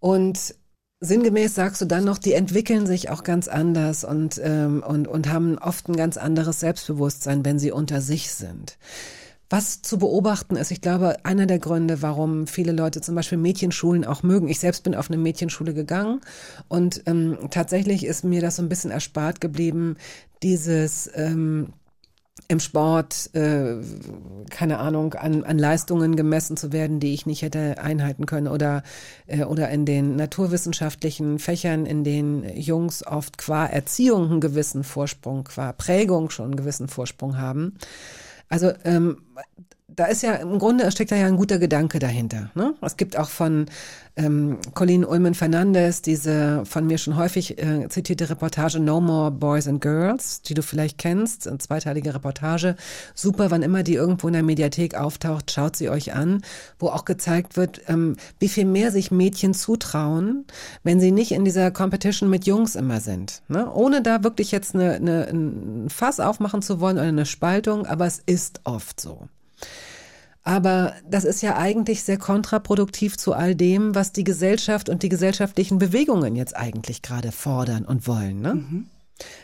Und Sinngemäß sagst du dann noch, die entwickeln sich auch ganz anders und, ähm, und, und haben oft ein ganz anderes Selbstbewusstsein, wenn sie unter sich sind. Was zu beobachten ist, ich glaube, einer der Gründe, warum viele Leute zum Beispiel Mädchenschulen auch mögen. Ich selbst bin auf eine Mädchenschule gegangen und ähm, tatsächlich ist mir das so ein bisschen erspart geblieben, dieses ähm, im Sport, äh, keine Ahnung, an, an Leistungen gemessen zu werden, die ich nicht hätte einhalten können oder, äh, oder in den naturwissenschaftlichen Fächern, in denen Jungs oft qua Erziehung einen gewissen Vorsprung, qua Prägung schon einen gewissen Vorsprung haben. Also ähm, da ist ja im Grunde steckt da ja ein guter Gedanke dahinter. Ne? Es gibt auch von ähm, Colleen Ullman Fernandez diese von mir schon häufig äh, zitierte Reportage No More Boys and Girls, die du vielleicht kennst, eine zweiteilige Reportage. Super, wann immer die irgendwo in der Mediathek auftaucht, schaut sie euch an, wo auch gezeigt wird, ähm, wie viel mehr sich Mädchen zutrauen, wenn sie nicht in dieser Competition mit Jungs immer sind. Ne? Ohne da wirklich jetzt eine, eine, ein Fass aufmachen zu wollen oder eine Spaltung, aber es ist oft so. Aber das ist ja eigentlich sehr kontraproduktiv zu all dem, was die Gesellschaft und die gesellschaftlichen Bewegungen jetzt eigentlich gerade fordern und wollen. Ne?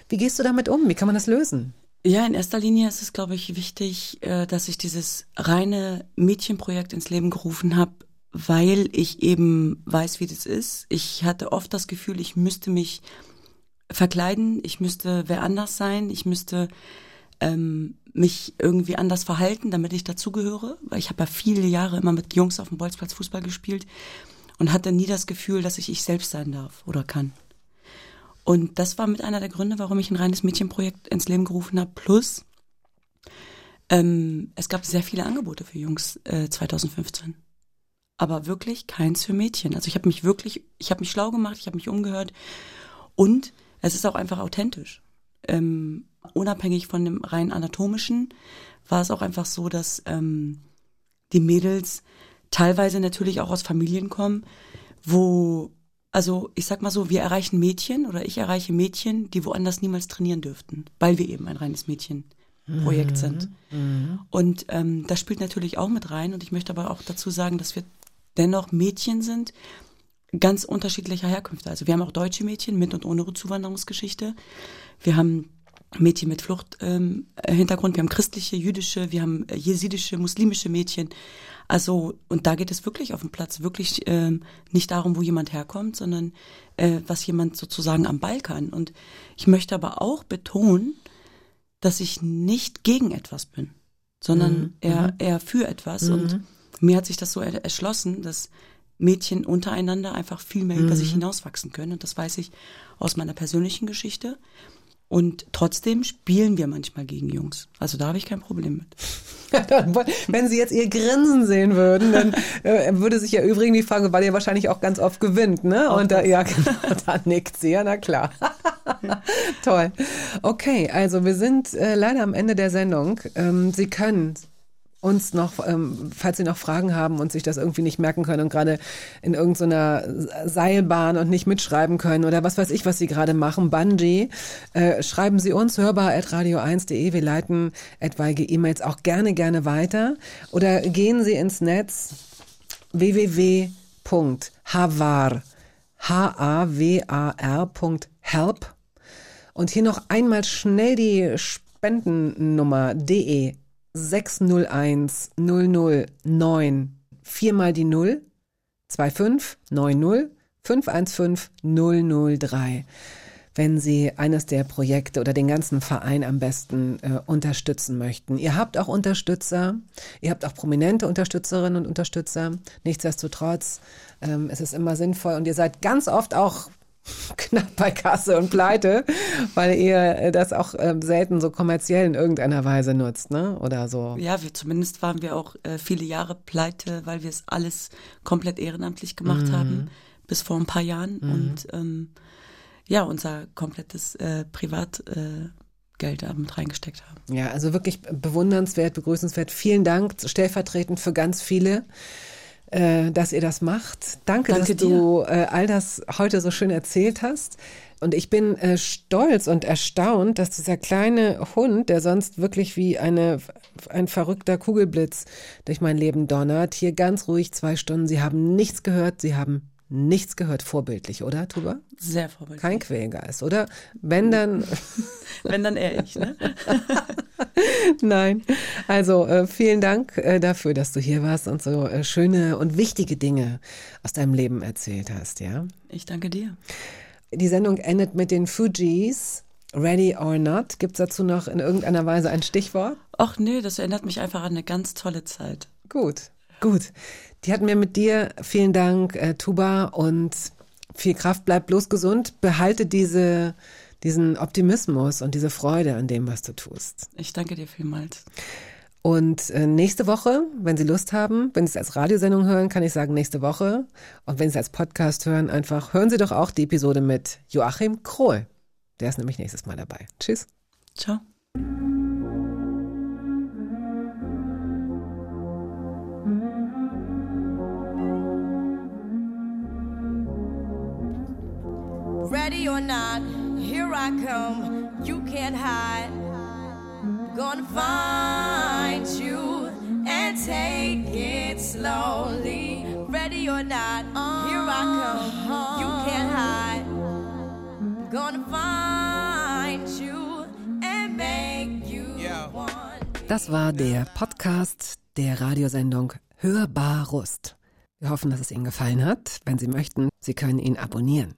Wie gehst du damit um? Wie kann man das lösen? Ja, in erster Linie ist es, glaube ich, wichtig, äh, dass ich dieses reine Mädchenprojekt ins Leben gerufen habe, weil ich eben weiß, wie das ist. Ich hatte oft das Gefühl, ich müsste mich verkleiden, ich müsste wer anders sein, ich müsste ähm, mich irgendwie anders verhalten, damit ich dazugehöre. Weil ich habe ja viele Jahre immer mit Jungs auf dem Bolzplatz Fußball gespielt und hatte nie das Gefühl, dass ich ich selbst sein darf oder kann. Und das war mit einer der Gründe, warum ich ein reines Mädchenprojekt ins Leben gerufen habe. Plus, ähm, es gab sehr viele Angebote für Jungs äh, 2015. Aber wirklich keins für Mädchen. Also ich habe mich wirklich, ich habe mich schlau gemacht, ich habe mich umgehört und es ist auch einfach authentisch. Ähm, unabhängig von dem rein anatomischen war es auch einfach so, dass ähm, die Mädels teilweise natürlich auch aus Familien kommen, wo, also ich sag mal so, wir erreichen Mädchen oder ich erreiche Mädchen, die woanders niemals trainieren dürften, weil wir eben ein reines Mädchenprojekt Mhm. sind. Und ähm, das spielt natürlich auch mit rein. Und ich möchte aber auch dazu sagen, dass wir dennoch Mädchen sind, ganz unterschiedlicher Herkünfte. Also wir haben auch deutsche Mädchen mit und ohne Zuwanderungsgeschichte. Wir haben Mädchen mit Fluchthintergrund, ähm, Hintergrund. wir haben christliche, jüdische, wir haben äh, jesidische, muslimische Mädchen. Also, und da geht es wirklich auf dem Platz wirklich ähm, nicht darum, wo jemand herkommt, sondern äh, was jemand sozusagen am Ball kann. Und ich möchte aber auch betonen, dass ich nicht gegen etwas bin, sondern Mhm, eher, eher für etwas. Und mir hat sich das so er erschlossen, dass Mädchen untereinander einfach viel mehr über sich hinauswachsen können. Und das weiß ich aus meiner persönlichen Geschichte. Und trotzdem spielen wir manchmal gegen Jungs. Also da habe ich kein Problem mit. <laughs> Wenn Sie jetzt Ihr Grinsen sehen würden, dann äh, würde sich ja übrigens die Frage, weil ihr wahrscheinlich auch ganz oft gewinnt, ne? Und da, ja, <laughs> genau, da nickt sie, ja, na klar. <laughs> Toll. Okay, also wir sind äh, leider am Ende der Sendung. Ähm, Sie können uns noch, ähm, falls Sie noch Fragen haben und sich das irgendwie nicht merken können und gerade in irgendeiner Seilbahn und nicht mitschreiben können oder was weiß ich, was Sie gerade machen, Bungee, äh, schreiben Sie uns hörbar at radio1.de. Wir leiten etwaige E-Mails auch gerne, gerne weiter. Oder gehen Sie ins Netz www.havar, H-A-W-A-R.help und hier noch einmal schnell die Spendennummer DE 601 009 viermal die 0 25 90 515 003 wenn Sie eines der Projekte oder den ganzen Verein am besten äh, unterstützen möchten. Ihr habt auch Unterstützer, ihr habt auch prominente Unterstützerinnen und Unterstützer. Nichtsdestotrotz ähm, es ist immer sinnvoll und ihr seid ganz oft auch <laughs> knapp bei Kasse und Pleite, weil ihr äh, das auch äh, selten so kommerziell in irgendeiner Weise nutzt, ne? Oder so. Ja, wir, zumindest waren wir auch äh, viele Jahre pleite, weil wir es alles komplett ehrenamtlich gemacht Mhm. haben, bis vor ein paar Jahren. Mhm. Und ähm, ja, unser komplettes äh, Privatgeld äh, Geld da mit reingesteckt haben. Ja, also wirklich bewundernswert, begrüßenswert. Vielen Dank stellvertretend für ganz viele, äh, dass ihr das macht. Danke, Danke dass du äh, all das heute so schön erzählt hast. Und ich bin äh, stolz und erstaunt, dass dieser kleine Hund, der sonst wirklich wie eine, ein verrückter Kugelblitz durch mein Leben donnert, hier ganz ruhig zwei Stunden, sie haben nichts gehört, sie haben nichts gehört. Vorbildlich, oder, Tuba? Sehr vorbildlich. Kein Quälgeist, oder? Wenn dann. <laughs> Wenn dann eher ich, ne? <laughs> Nein. Also äh, vielen Dank äh, dafür, dass du hier warst und so äh, schöne und wichtige Dinge aus deinem Leben erzählt hast, ja? Ich danke dir. Die Sendung endet mit den Fujis. Ready or not? Gibt's dazu noch in irgendeiner Weise ein Stichwort? Ach nee, das erinnert mich einfach an eine ganz tolle Zeit. Gut, gut. Die hatten wir mit dir. Vielen Dank, äh, Tuba, und viel Kraft. Bleib bloß gesund. Behalte diese, diesen Optimismus und diese Freude an dem, was du tust. Ich danke dir vielmals. Und äh, nächste Woche, wenn Sie Lust haben, wenn Sie es als Radiosendung hören, kann ich sagen nächste Woche. Und wenn Sie es als Podcast hören, einfach hören Sie doch auch die Episode mit Joachim Krohl. Der ist nämlich nächstes Mal dabei. Tschüss. Ciao. Ready or not, here I come. You can't hide. Gonna find you and take it slowly. Ready or not, here I come. You can't hide. Gonna find you and make you want. Das war der Podcast der Radiosendung Hörbar Rust. Wir hoffen, dass es Ihnen gefallen hat. Wenn Sie möchten, Sie können ihn abonnieren.